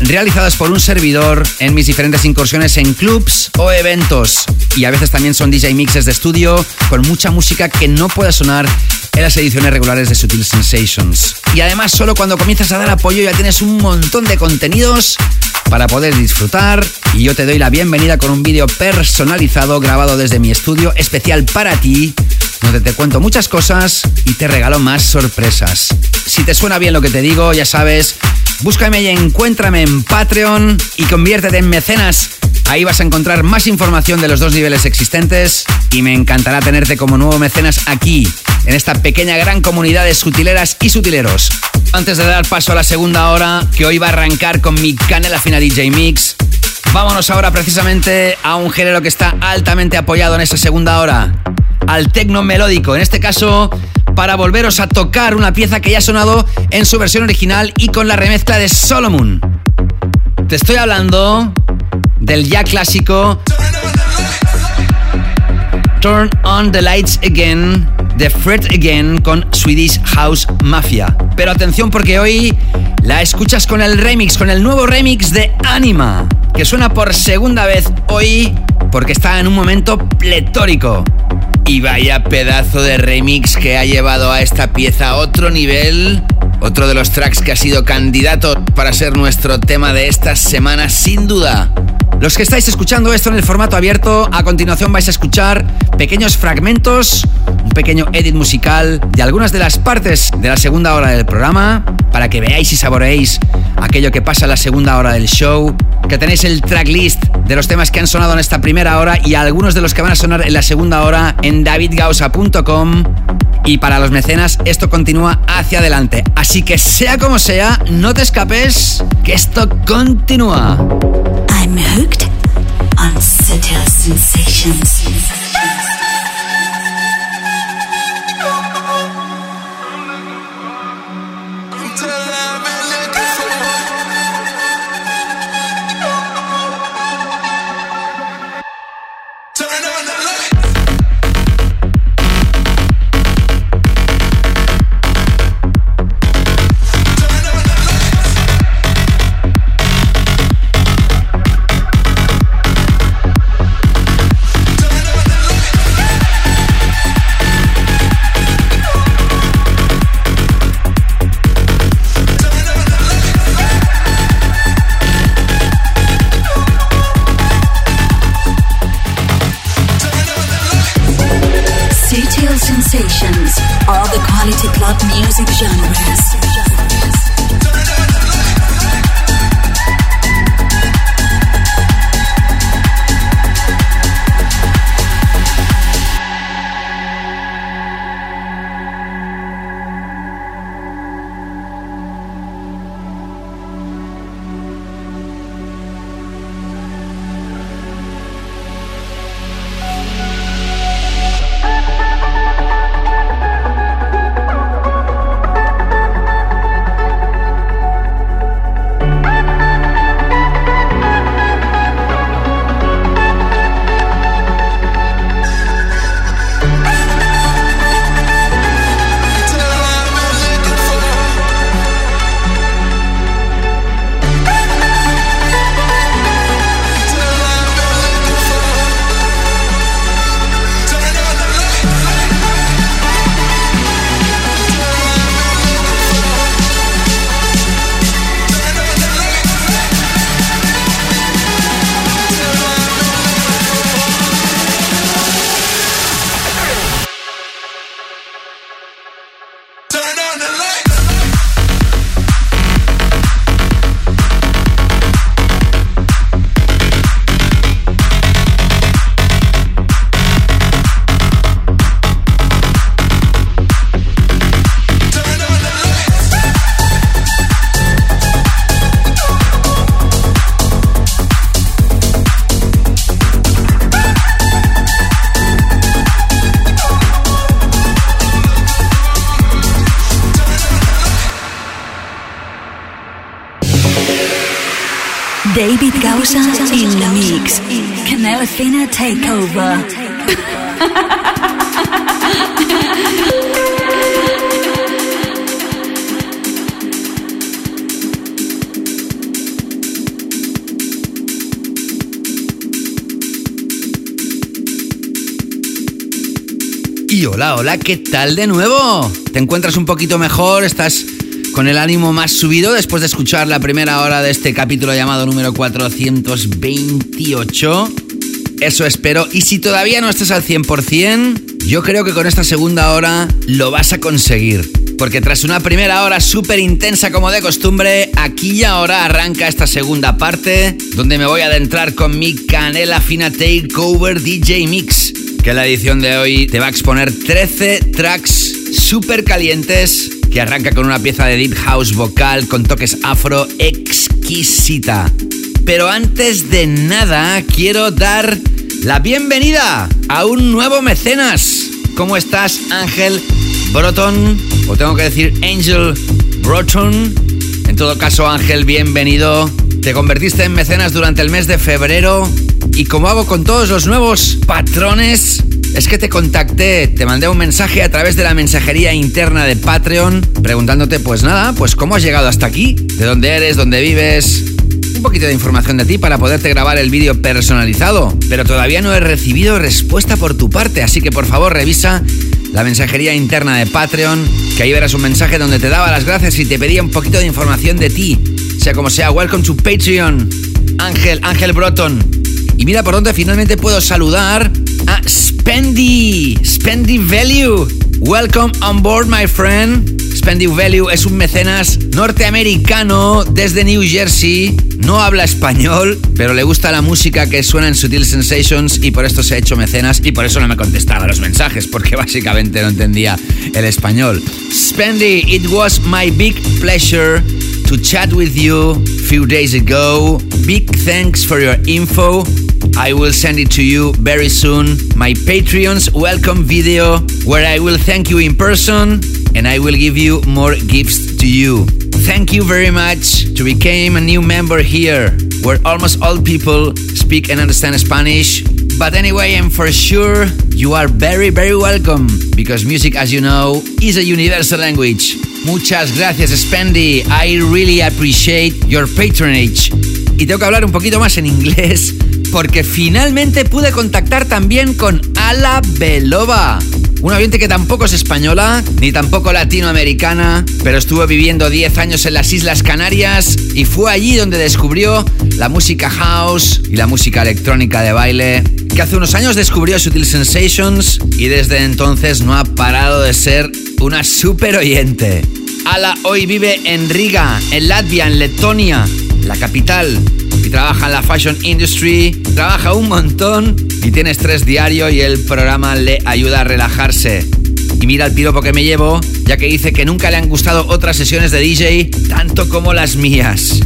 [SPEAKER 2] realizadas por un servidor en mis diferentes incursiones en clubs o eventos. Y a veces también son DJ mixes de estudio con mucha música que no puede sonar en las ediciones regulares de Sutil Sensations. Y además solo cuando comienzas a dar apoyo ya tienes un montón de contenidos para poder disfrutar y yo te doy la bienvenida con un vídeo personalizado grabado desde mi estudio especial para ti donde te cuento muchas cosas y te regalo más sorpresas. Si te suena bien lo que te digo, ya sabes, búscame y encuéntrame en Patreon y conviértete en mecenas. Ahí vas a encontrar más información de los dos niveles existentes y me encantará tenerte como nuevo mecenas aquí, en esta pequeña gran comunidad de sutileras y sutileros. Antes de dar paso a la segunda hora, que hoy va a arrancar con mi canela fina DJ Mix, vámonos ahora precisamente a un género que está altamente apoyado en esta segunda hora al tecno melódico. En este caso, para volveros a tocar una pieza que ya ha sonado en su versión original y con la remezcla de Solomon. Te estoy hablando del ya clásico Turn on the Lights Again de Fred Again con Swedish House Mafia. Pero atención porque hoy la escuchas con el remix, con el nuevo remix de Anima, que suena por segunda vez hoy porque está en un momento pletórico. Y vaya pedazo de remix que ha llevado a esta pieza a otro nivel. Otro de los tracks que ha sido candidato para ser nuestro tema de esta semana, sin duda. Los que estáis escuchando esto en el formato abierto, a continuación vais a escuchar pequeños fragmentos, un pequeño edit musical de algunas de las partes de la segunda hora del programa, para que veáis y saboreéis aquello que pasa en la segunda hora del show, que tenéis el tracklist de los temas que han sonado en esta primera hora y algunos de los que van a sonar en la segunda hora en davidgausa.com. Y para los mecenas esto continúa hacia adelante. Así que sea como sea, no te escapes, que esto continúa.
[SPEAKER 1] I'm hooked on subtle sensations. David Gausa in the mix. Canela Fina takeover.
[SPEAKER 2] Y hola, hola, ¿qué tal de nuevo? ¿Te encuentras un poquito mejor? ¿Estás con el ánimo más subido después de escuchar la primera hora de este capítulo llamado número 428? Eso espero. Y si todavía no estás al 100%, yo creo que con esta segunda hora lo vas a conseguir. Porque tras una primera hora súper intensa como de costumbre, aquí y ahora arranca esta segunda parte, donde me voy a adentrar con mi canela fina takeover DJ Mix, que en la edición de hoy te va a exponer 13 tracks súper calientes, que arranca con una pieza de deep house vocal con toques afro exquisita. Pero antes de nada, quiero dar la bienvenida a un nuevo mecenas. ¿Cómo estás, Ángel Broton? O tengo que decir Angel Broton. En todo caso, Ángel, bienvenido. Te convertiste en mecenas durante el mes de febrero y como hago con todos los nuevos patrones, es que te contacté, te mandé un mensaje a través de la mensajería interna de Patreon preguntándote pues nada, pues cómo has llegado hasta aquí, de dónde eres, dónde vives, un poquito de información de ti para poderte grabar el vídeo personalizado, pero todavía no he recibido respuesta por tu parte, así que por favor revisa la mensajería interna de Patreon, que ahí verás un mensaje donde te daba las gracias y te pedía un poquito de información de ti. Sea como sea, welcome to Patreon. Ángel, Ángel Broton. Y mira por dónde finalmente puedo saludar a Spendy, Spendy Value. Welcome on board, my friend. Spendy Value es un mecenas norteamericano desde New Jersey. No habla español, pero le gusta la música que suena en Sutil Sensations y por esto se ha hecho mecenas y por eso no me contestaba los mensajes, porque [laughs] básicamente no entendía el español. Spendy, it was my big pleasure to chat with you a few days ago. Big thanks for your info. I will send it to you very soon. My Patreon's welcome video where I will thank you in person and I will give you more gifts to you. Thank you very much to become a new member here where almost all people speak and understand Spanish. But anyway, and for sure, you are very, very welcome because music, as you know, is a universal language. Muchas gracias, Spendy. I really appreciate your patronage. Y tengo que hablar un poquito más en inglés porque finalmente pude contactar también con Ala Belova. Una oyente que tampoco es española, ni tampoco latinoamericana, pero estuvo viviendo 10 años en las Islas Canarias y fue allí donde descubrió la música house y la música electrónica de baile, que hace unos años descubrió Sutil Sensations y desde entonces no ha parado de ser una super oyente. Ala hoy vive en Riga, en Latvia, en Letonia, la capital, y trabaja en la fashion industry, trabaja un montón y tiene estrés diario y el programa le ayuda a relajarse. Y mira el piropo que me llevo, ya que dice que nunca le han gustado otras sesiones de DJ tanto como las mías.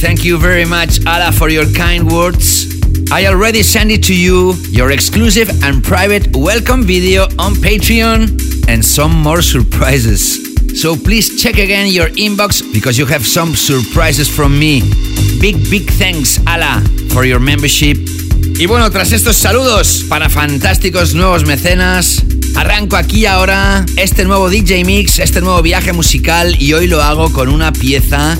[SPEAKER 2] Thank you very much, Ala, for your kind words. I already sent it to you, your exclusive and private welcome video on Patreon, and some more surprises. So please check again your inbox because you have some surprises from me. Big, big thanks, Ala, for your membership. Y bueno, tras estos saludos para fantásticos nuevos mecenas, arranco aquí ahora este nuevo DJ Mix, este nuevo viaje musical y hoy lo hago con una pieza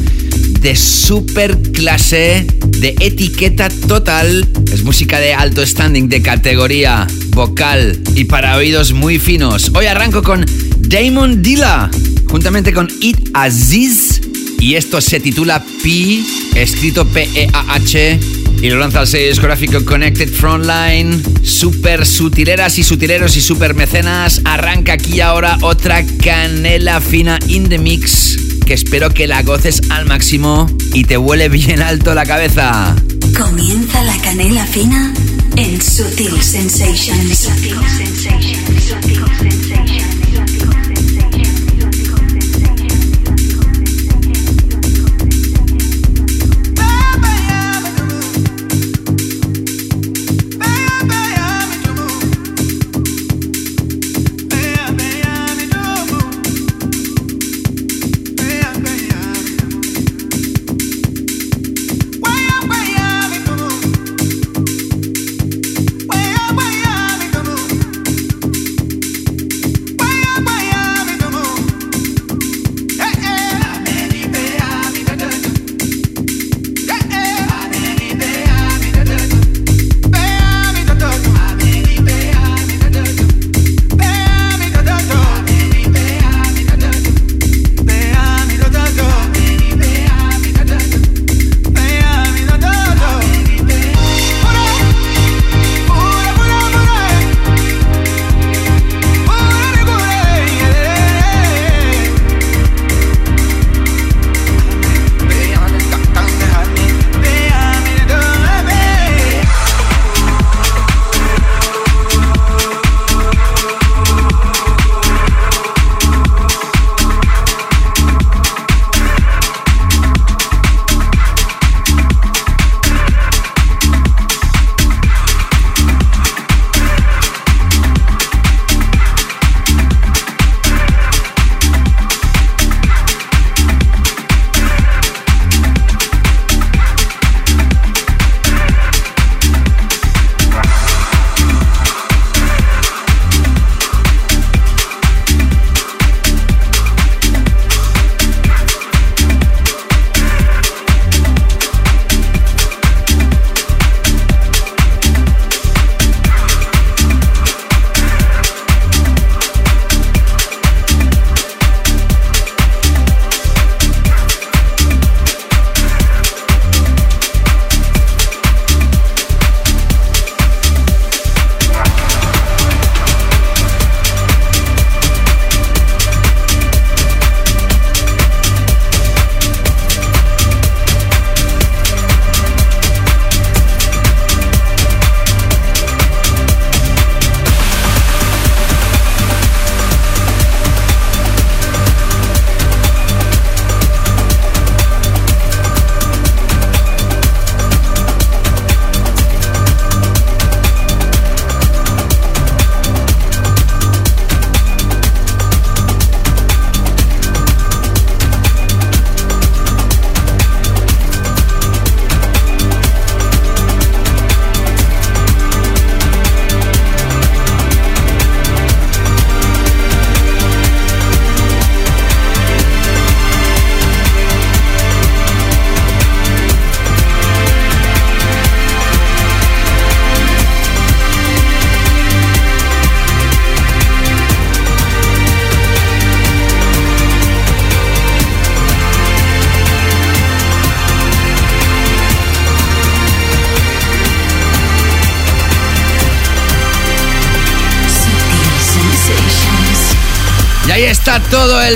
[SPEAKER 2] de super clase, de etiqueta total. Es música de alto standing, de categoría vocal y para oídos muy finos. Hoy arranco con Damon Dilla, juntamente con It Aziz. Y esto se titula P, escrito P-E-A-H. Y lo lanza el sello discográfico Connected Frontline. Super sutileras y sutileros y super mecenas. Arranca aquí ahora otra canela fina in the mix. Que espero que la goces al máximo y te huele bien alto la cabeza.
[SPEAKER 1] Comienza la canela fina en Sutil Sensations.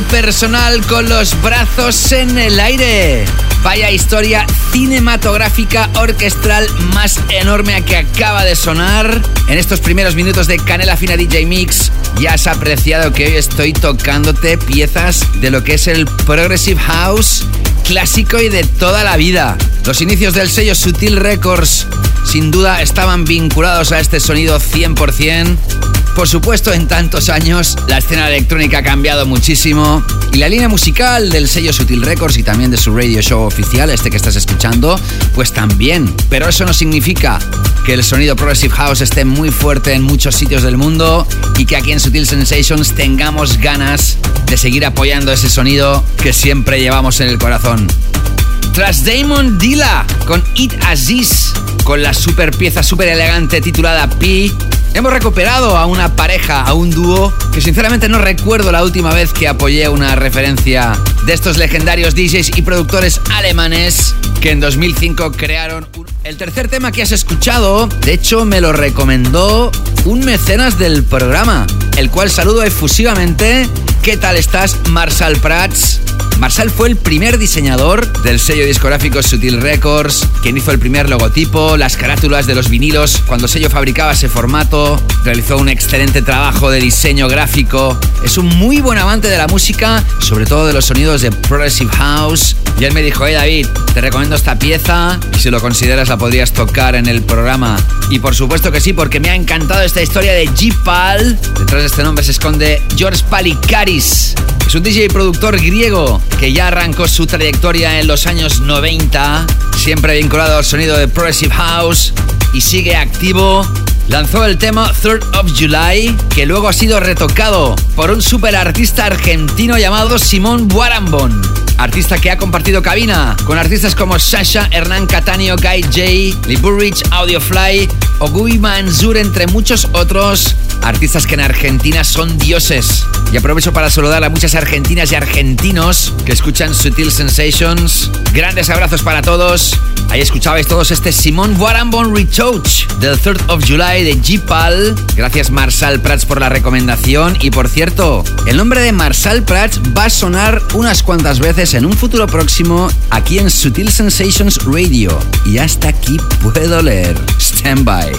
[SPEAKER 2] Personal con los brazos en el aire. Vaya historia cinematográfica orquestral más enorme que acaba de sonar. En estos primeros minutos de Canela Fina DJ Mix ya has apreciado que hoy estoy tocándote piezas de lo que es el Progressive House clásico y de toda la vida. Los inicios del sello Sutil Records sin duda estaban vinculados a este sonido 100%. Por supuesto, en tantos años la escena electrónica ha cambiado muchísimo y la línea musical del sello Sutil Records y también de su radio show oficial, este que estás escuchando, pues también. Pero eso no significa que el sonido Progressive House esté muy fuerte en muchos sitios del mundo y que aquí en Sutil Sensations tengamos ganas de seguir apoyando ese sonido que siempre llevamos en el corazón. Tras Damon Dilla con It Aziz, con la super pieza super elegante titulada P, hemos recuperado a una pareja, a un dúo que sinceramente no recuerdo la última vez que apoyé una referencia de estos legendarios DJs y productores alemanes que en 2005 crearon un... El tercer tema que has escuchado, de hecho me lo recomendó un mecenas del programa, el cual saludo efusivamente. ¿Qué tal estás, Marshall Prats? Marshall fue el primer diseñador del sello discográfico Sutil Records, quien hizo el primer logotipo, las carátulas de los vinilos cuando el sello fabricaba ese formato, realizó un excelente trabajo de diseño gráfico, es un muy buen amante de la música, sobre todo de los sonidos de Progressive House, y él me dijo, hey David, te recomiendo esta pieza y si lo consideras la podrías tocar en el programa. Y por supuesto que sí, porque me ha encantado esta historia de G-Pal. Detrás de este nombre se esconde George Es un DJ productor griego que ya arrancó su trayectoria en los años 90, siempre vinculado al sonido de Progressive House y sigue activo lanzó el tema Third of July, que luego ha sido retocado por un super artista argentino llamado Simón Buarambón. Artista que ha compartido cabina con artistas como Sasha, Hernán Catanio, Guy J, Burridge, Audiofly o Gui Manzur, entre muchos otros artistas que en Argentina son dioses. Y aprovecho para saludar a muchas argentinas y argentinos que escuchan Sutil Sensations. Grandes abrazos para todos. Ahí escuchabais todos este Simón Buarambon Retouch del 3rd of July de G-Pal. Gracias Marshall Prats por la recomendación. Y por cierto, el nombre de Marshall Prats va a sonar unas cuantas veces en un futuro próximo aquí en Sutil Sensations Radio. Y hasta aquí puedo leer. Stand by.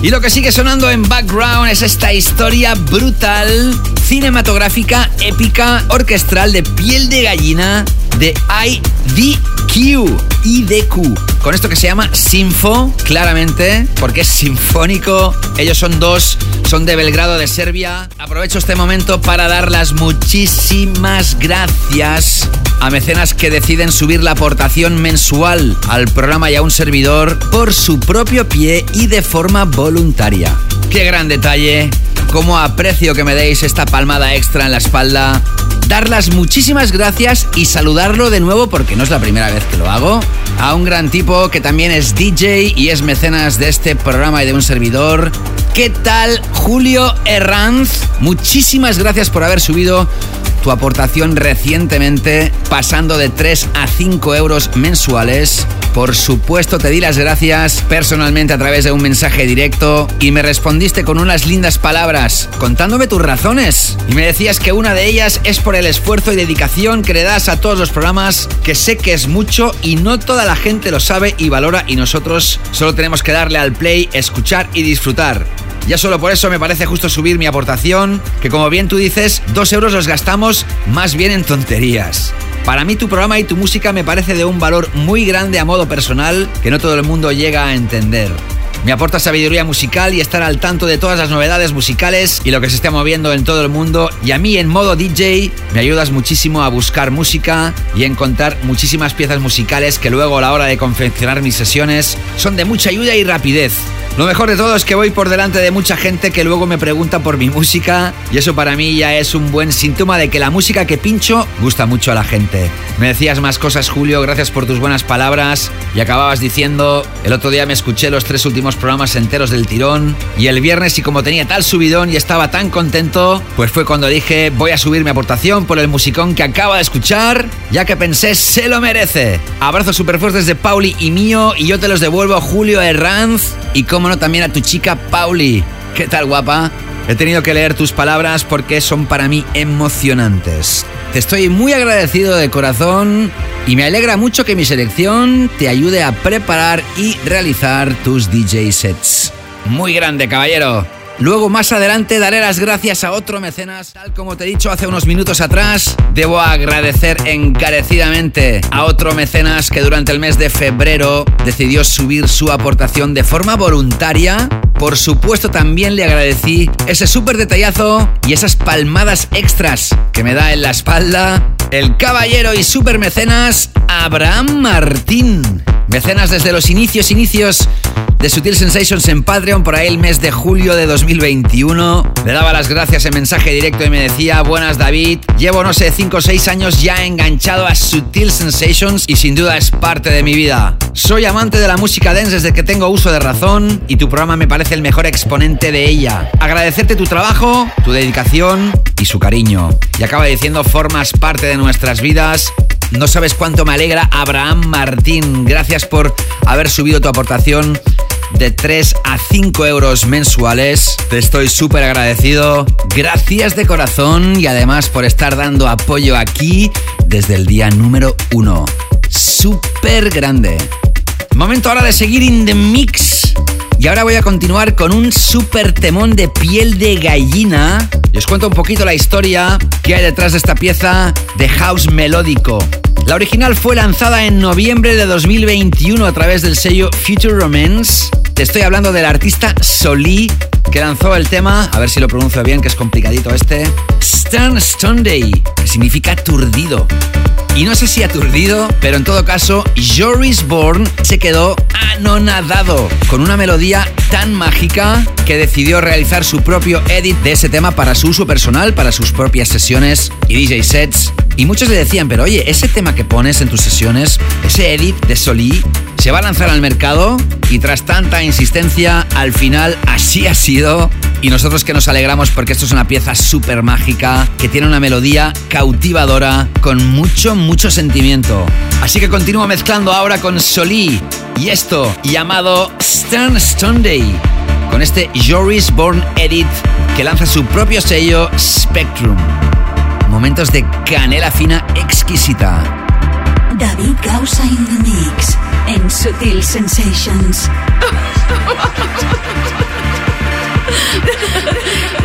[SPEAKER 2] Y lo que sigue sonando en background es esta historia brutal, cinematográfica, épica, orquestral de piel de gallina de IDQ. IDQ. Con esto que se llama Sinfo, claramente, porque es sinfónico. Ellos son dos, son de Belgrado, de Serbia. Aprovecho este momento para dar las muchísimas gracias a mecenas que deciden subir la aportación mensual al programa y a un servidor por su propio pie y de forma voluntaria. Qué gran detalle, cómo aprecio que me deis esta palmada extra en la espalda. Dar las muchísimas gracias y saludarlo de nuevo porque no es la primera vez que lo hago. A un gran tipo que también es DJ y es mecenas de este programa y de un servidor. ¿Qué tal, Julio Herranz? Muchísimas gracias por haber subido tu aportación recientemente, pasando de 3 a 5 euros mensuales. Por supuesto, te di las gracias personalmente a través de un mensaje directo y me respondiste con unas lindas palabras, contándome tus razones. Y me decías que una de ellas es por el esfuerzo y dedicación que le das a todos los programas, que sé que es mucho y no toda la gente lo sabe y valora y nosotros solo tenemos que darle al play, escuchar y disfrutar. Ya solo por eso me parece justo subir mi aportación, que como bien tú dices, dos euros los gastamos más bien en tonterías. Para mí tu programa y tu música me parece de un valor muy grande a modo personal que no todo el mundo llega a entender. Me aporta sabiduría musical y estar al tanto de todas las novedades musicales y lo que se está moviendo en todo el mundo. Y a mí en modo DJ me ayudas muchísimo a buscar música y encontrar muchísimas piezas musicales que luego a la hora de confeccionar mis sesiones son de mucha ayuda y rapidez. Lo mejor de todo es que voy por delante de mucha gente que luego me pregunta por mi música y eso para mí ya es un buen síntoma de que la música que pincho gusta mucho a la gente. Me decías más cosas Julio, gracias por tus buenas palabras y acababas diciendo, el otro día me escuché los tres últimos programas enteros del tirón y el viernes y como tenía tal subidón y estaba tan contento, pues fue cuando dije voy a subir mi aportación por el musicón que acaba de escuchar, ya que pensé se lo merece. Abrazos super fuertes de Pauli y mío y yo te los devuelvo Julio Herranz y como no también a tu chica Pauli. ¿Qué tal guapa? He tenido que leer tus palabras porque son para mí emocionantes. Te estoy muy agradecido de corazón y me alegra mucho que mi selección te ayude a preparar y realizar tus DJ sets. Muy grande, caballero. Luego más adelante daré las gracias a otro mecenas. Tal como te he dicho hace unos minutos atrás, debo agradecer encarecidamente a otro mecenas que durante el mes de febrero decidió subir su aportación de forma voluntaria. Por supuesto también le agradecí ese súper detallazo y esas palmadas extras que me da en la espalda el caballero y super mecenas Abraham Martín. Mecenas desde los inicios, inicios de Sutil Sensations en Patreon por ahí el mes de julio de 2021. Le daba las gracias en mensaje directo y me decía, buenas David, llevo no sé 5 o 6 años ya enganchado a Sutil Sensations y sin duda es parte de mi vida. Soy amante de la música dance desde que tengo uso de razón y tu programa me parece el mejor exponente de ella. Agradecerte tu trabajo, tu dedicación y su cariño. Y acaba diciendo, formas parte de nuestras vidas no sabes cuánto me alegra Abraham Martín. Gracias por haber subido tu aportación de 3 a 5 euros mensuales. Te estoy súper agradecido. Gracias de corazón y además por estar dando apoyo aquí desde el día número 1. Súper grande. Momento ahora de seguir in the mix. Y ahora voy a continuar con un súper temón de piel de gallina. Y os cuento un poquito la historia que hay detrás de esta pieza de house melódico. La original fue lanzada en noviembre de 2021 a través del sello Future Romance. Te estoy hablando del artista Soli, que lanzó el tema, a ver si lo pronuncio bien, que es complicadito este, Stern Sunday, que significa aturdido. Y no sé si aturdido, pero en todo caso, Joris Bourne se quedó anonadado con una melodía tan mágica que decidió realizar su propio edit de ese tema para su uso personal, para sus propias sesiones y DJ sets. Y muchos le decían, pero oye, ese tema que pones en tus sesiones, ese edit de Soli, se va a lanzar al mercado y tras tanta insistencia, al final así ha sido. Y nosotros que nos alegramos porque esto es una pieza súper mágica, que tiene una melodía cautivadora, con mucho, mucho sentimiento. Así que continúo mezclando ahora con Soli y esto llamado Stern Sunday, con este Joris Born Edit que lanza su propio sello Spectrum. Momentos de canela fina exquisita.
[SPEAKER 1] David Gausa in the Mix en Sutil Sensations. [laughs]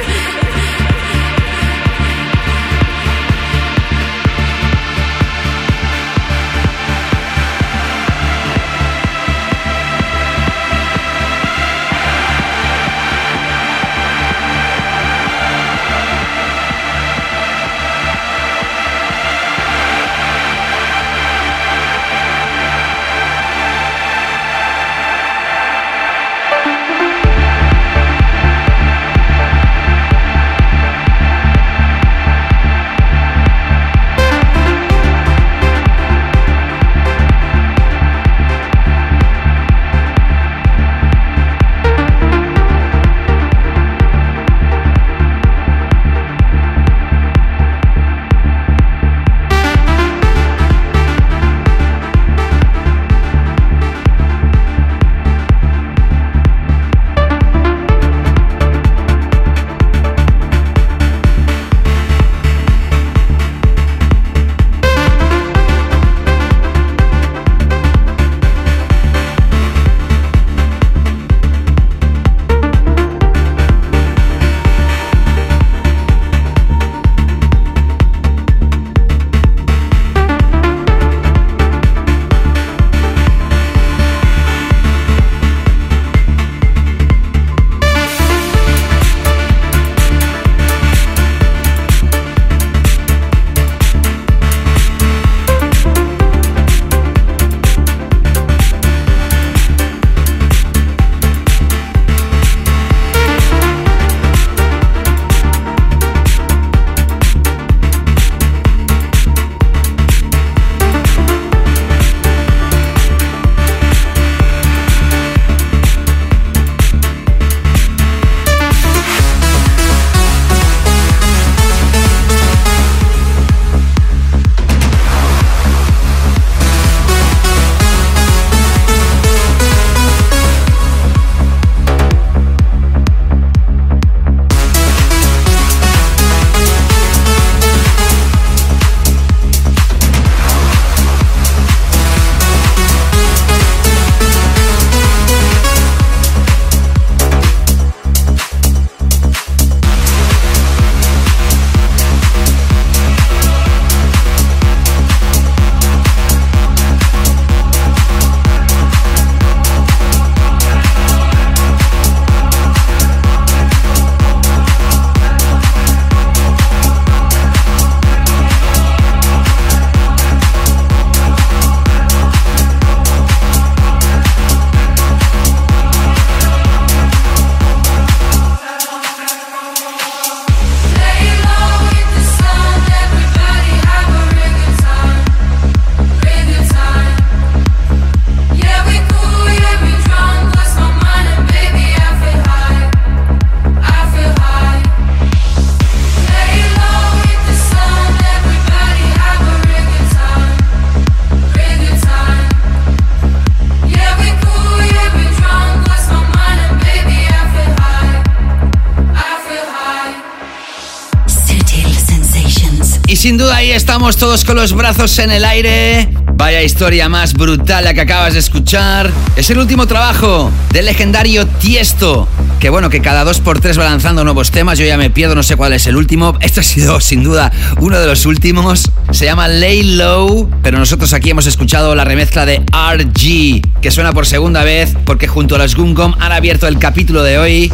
[SPEAKER 2] sin duda ahí estamos todos con los brazos en el aire. Vaya historia más brutal la que acabas de escuchar. Es el último trabajo del legendario Tiesto. Que bueno, que cada dos por tres va lanzando nuevos temas. Yo ya me pierdo, no sé cuál es el último. Esto ha sido sin duda uno de los últimos. Se llama Lay Low, pero nosotros aquí hemos escuchado la remezcla de RG, que suena por segunda vez porque junto a los Gungom han abierto el capítulo de hoy.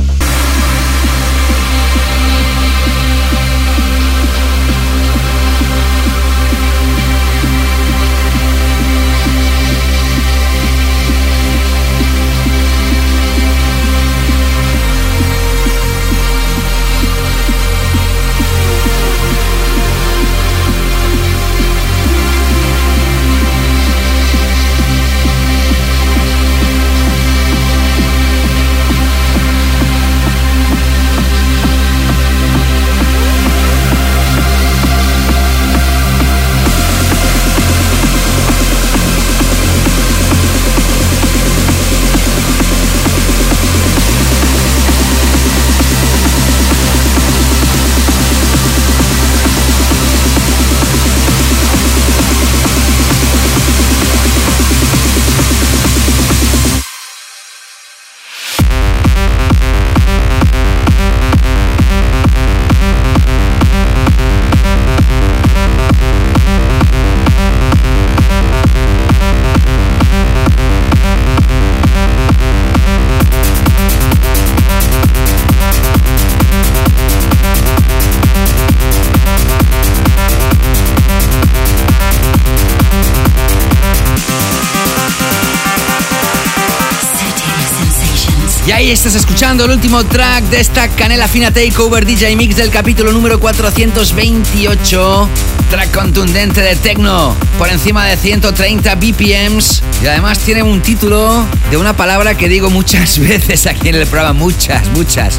[SPEAKER 2] El último track de esta Canela Fina Takeover DJ Mix del capítulo número 428. Track contundente de techno, por encima de 130 BPMs. Y además tiene un título de una palabra que digo muchas [laughs] veces aquí en el programa, muchas, muchas.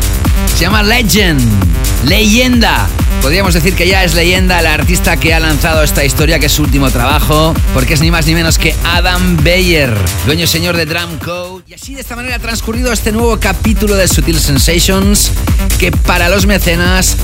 [SPEAKER 2] Se llama Legend, leyenda. Podríamos decir que ya es leyenda el artista que ha lanzado esta historia, que es su último trabajo, porque es ni más ni menos que Adam Beyer, dueño y señor de Drum Code. Y así de esta manera ha transcurrido este nuevo capítulo de Sutil Sensations, que para los mecenas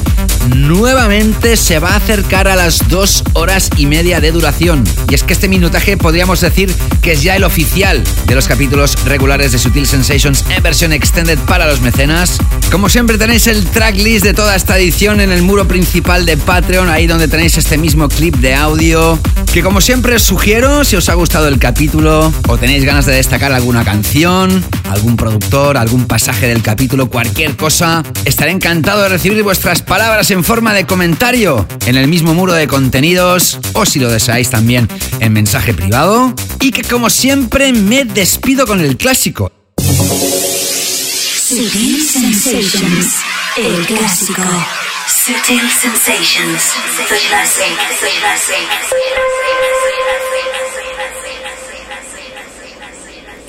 [SPEAKER 2] nuevamente se va a acercar a las dos horas y media de duración. Y es que este minutaje podríamos decir que es ya el oficial de los capítulos regulares de Sutil Sensations en versión extended para los mecenas. Como siempre tenéis el tracklist de toda esta edición en el muro principal de Patreon, ahí donde tenéis este mismo clip de audio. Que como siempre os sugiero, si os ha gustado el capítulo o tenéis ganas de destacar alguna canción, algún productor, algún pasaje del capítulo, cualquier cosa, estaré encantado de recibir vuestras palabras en forma de comentario en el mismo muro de contenidos o si lo deseáis también en mensaje privado. Y que como siempre me despido con el clásico.
[SPEAKER 1] Sutil Sensations, el clásico. Sutil Sensations, the classic, the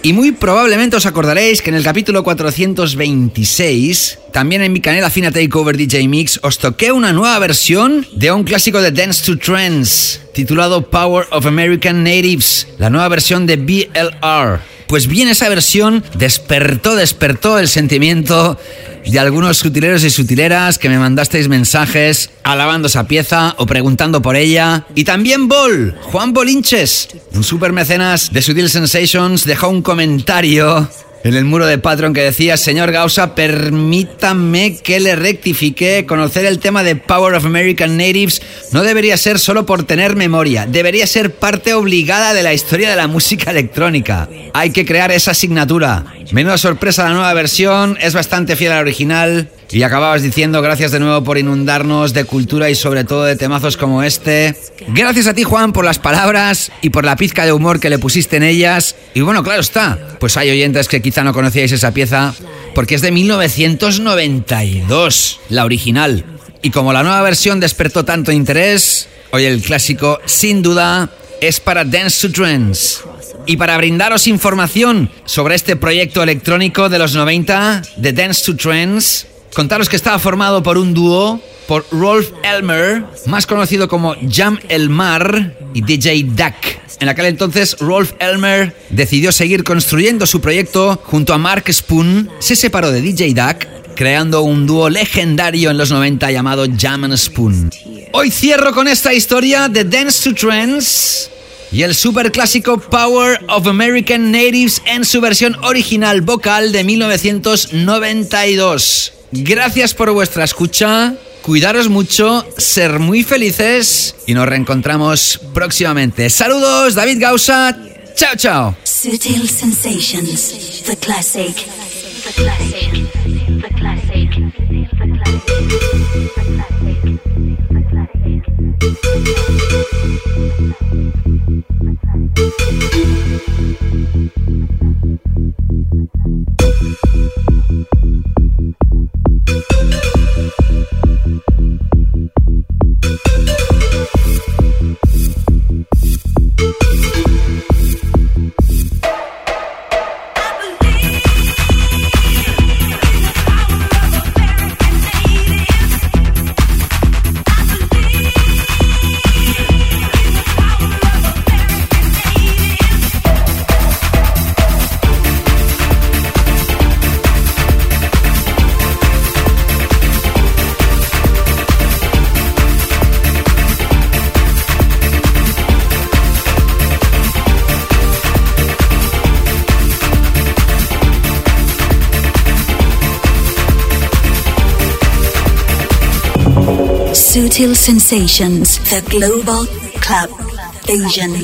[SPEAKER 2] Y muy probablemente os acordaréis que en el capítulo 426, también en mi canela Fina Takeover DJ Mix, os toqué una nueva versión de un clásico de Dance to Trends, titulado Power of American Natives, la nueva versión de BLR. Pues bien, esa versión despertó, despertó el sentimiento de algunos sutileros y sutileras que me mandasteis mensajes alabando esa pieza o preguntando por ella. Y también Bol, Juan Bolinches, un super mecenas de Sutil Sensations, dejó un comentario en el muro de Patreon que decía, señor Gausa, permítame que le rectifique, conocer el tema de Power of American Natives no debería ser solo por tener memoria, debería ser parte obligada de la historia de la música electrónica. Hay que crear esa asignatura. Menuda sorpresa la nueva versión, es bastante fiel al original. Y acababas diciendo gracias de nuevo por inundarnos de cultura y sobre todo de temazos como este. Gracias a ti Juan por las palabras y por la pizca de humor que le pusiste en ellas. Y bueno, claro está, pues hay oyentes que quizá no conocíais esa pieza porque es de 1992, la original. Y como la nueva versión despertó tanto interés, hoy el clásico sin duda es para Dance to Trends. Y para brindaros información sobre este proyecto electrónico de los 90 de Dance to Trends, contaros que estaba formado por un dúo, por Rolf Elmer, más conocido como Jam El Mar y DJ Duck. En aquel entonces, Rolf Elmer decidió seguir construyendo su proyecto junto a Mark Spoon, se separó de DJ Duck, creando un dúo legendario en los 90 llamado Jam and Spoon. Hoy cierro con esta historia de Dance to Trends y el super clásico Power of American Natives en su versión original vocal de 1992. Gracias por vuestra escucha, cuidaros mucho, ser muy felices y nos reencontramos próximamente. Saludos, David Gausa. Chao, chao.
[SPEAKER 1] Sutil Sensations, the global club. Asian.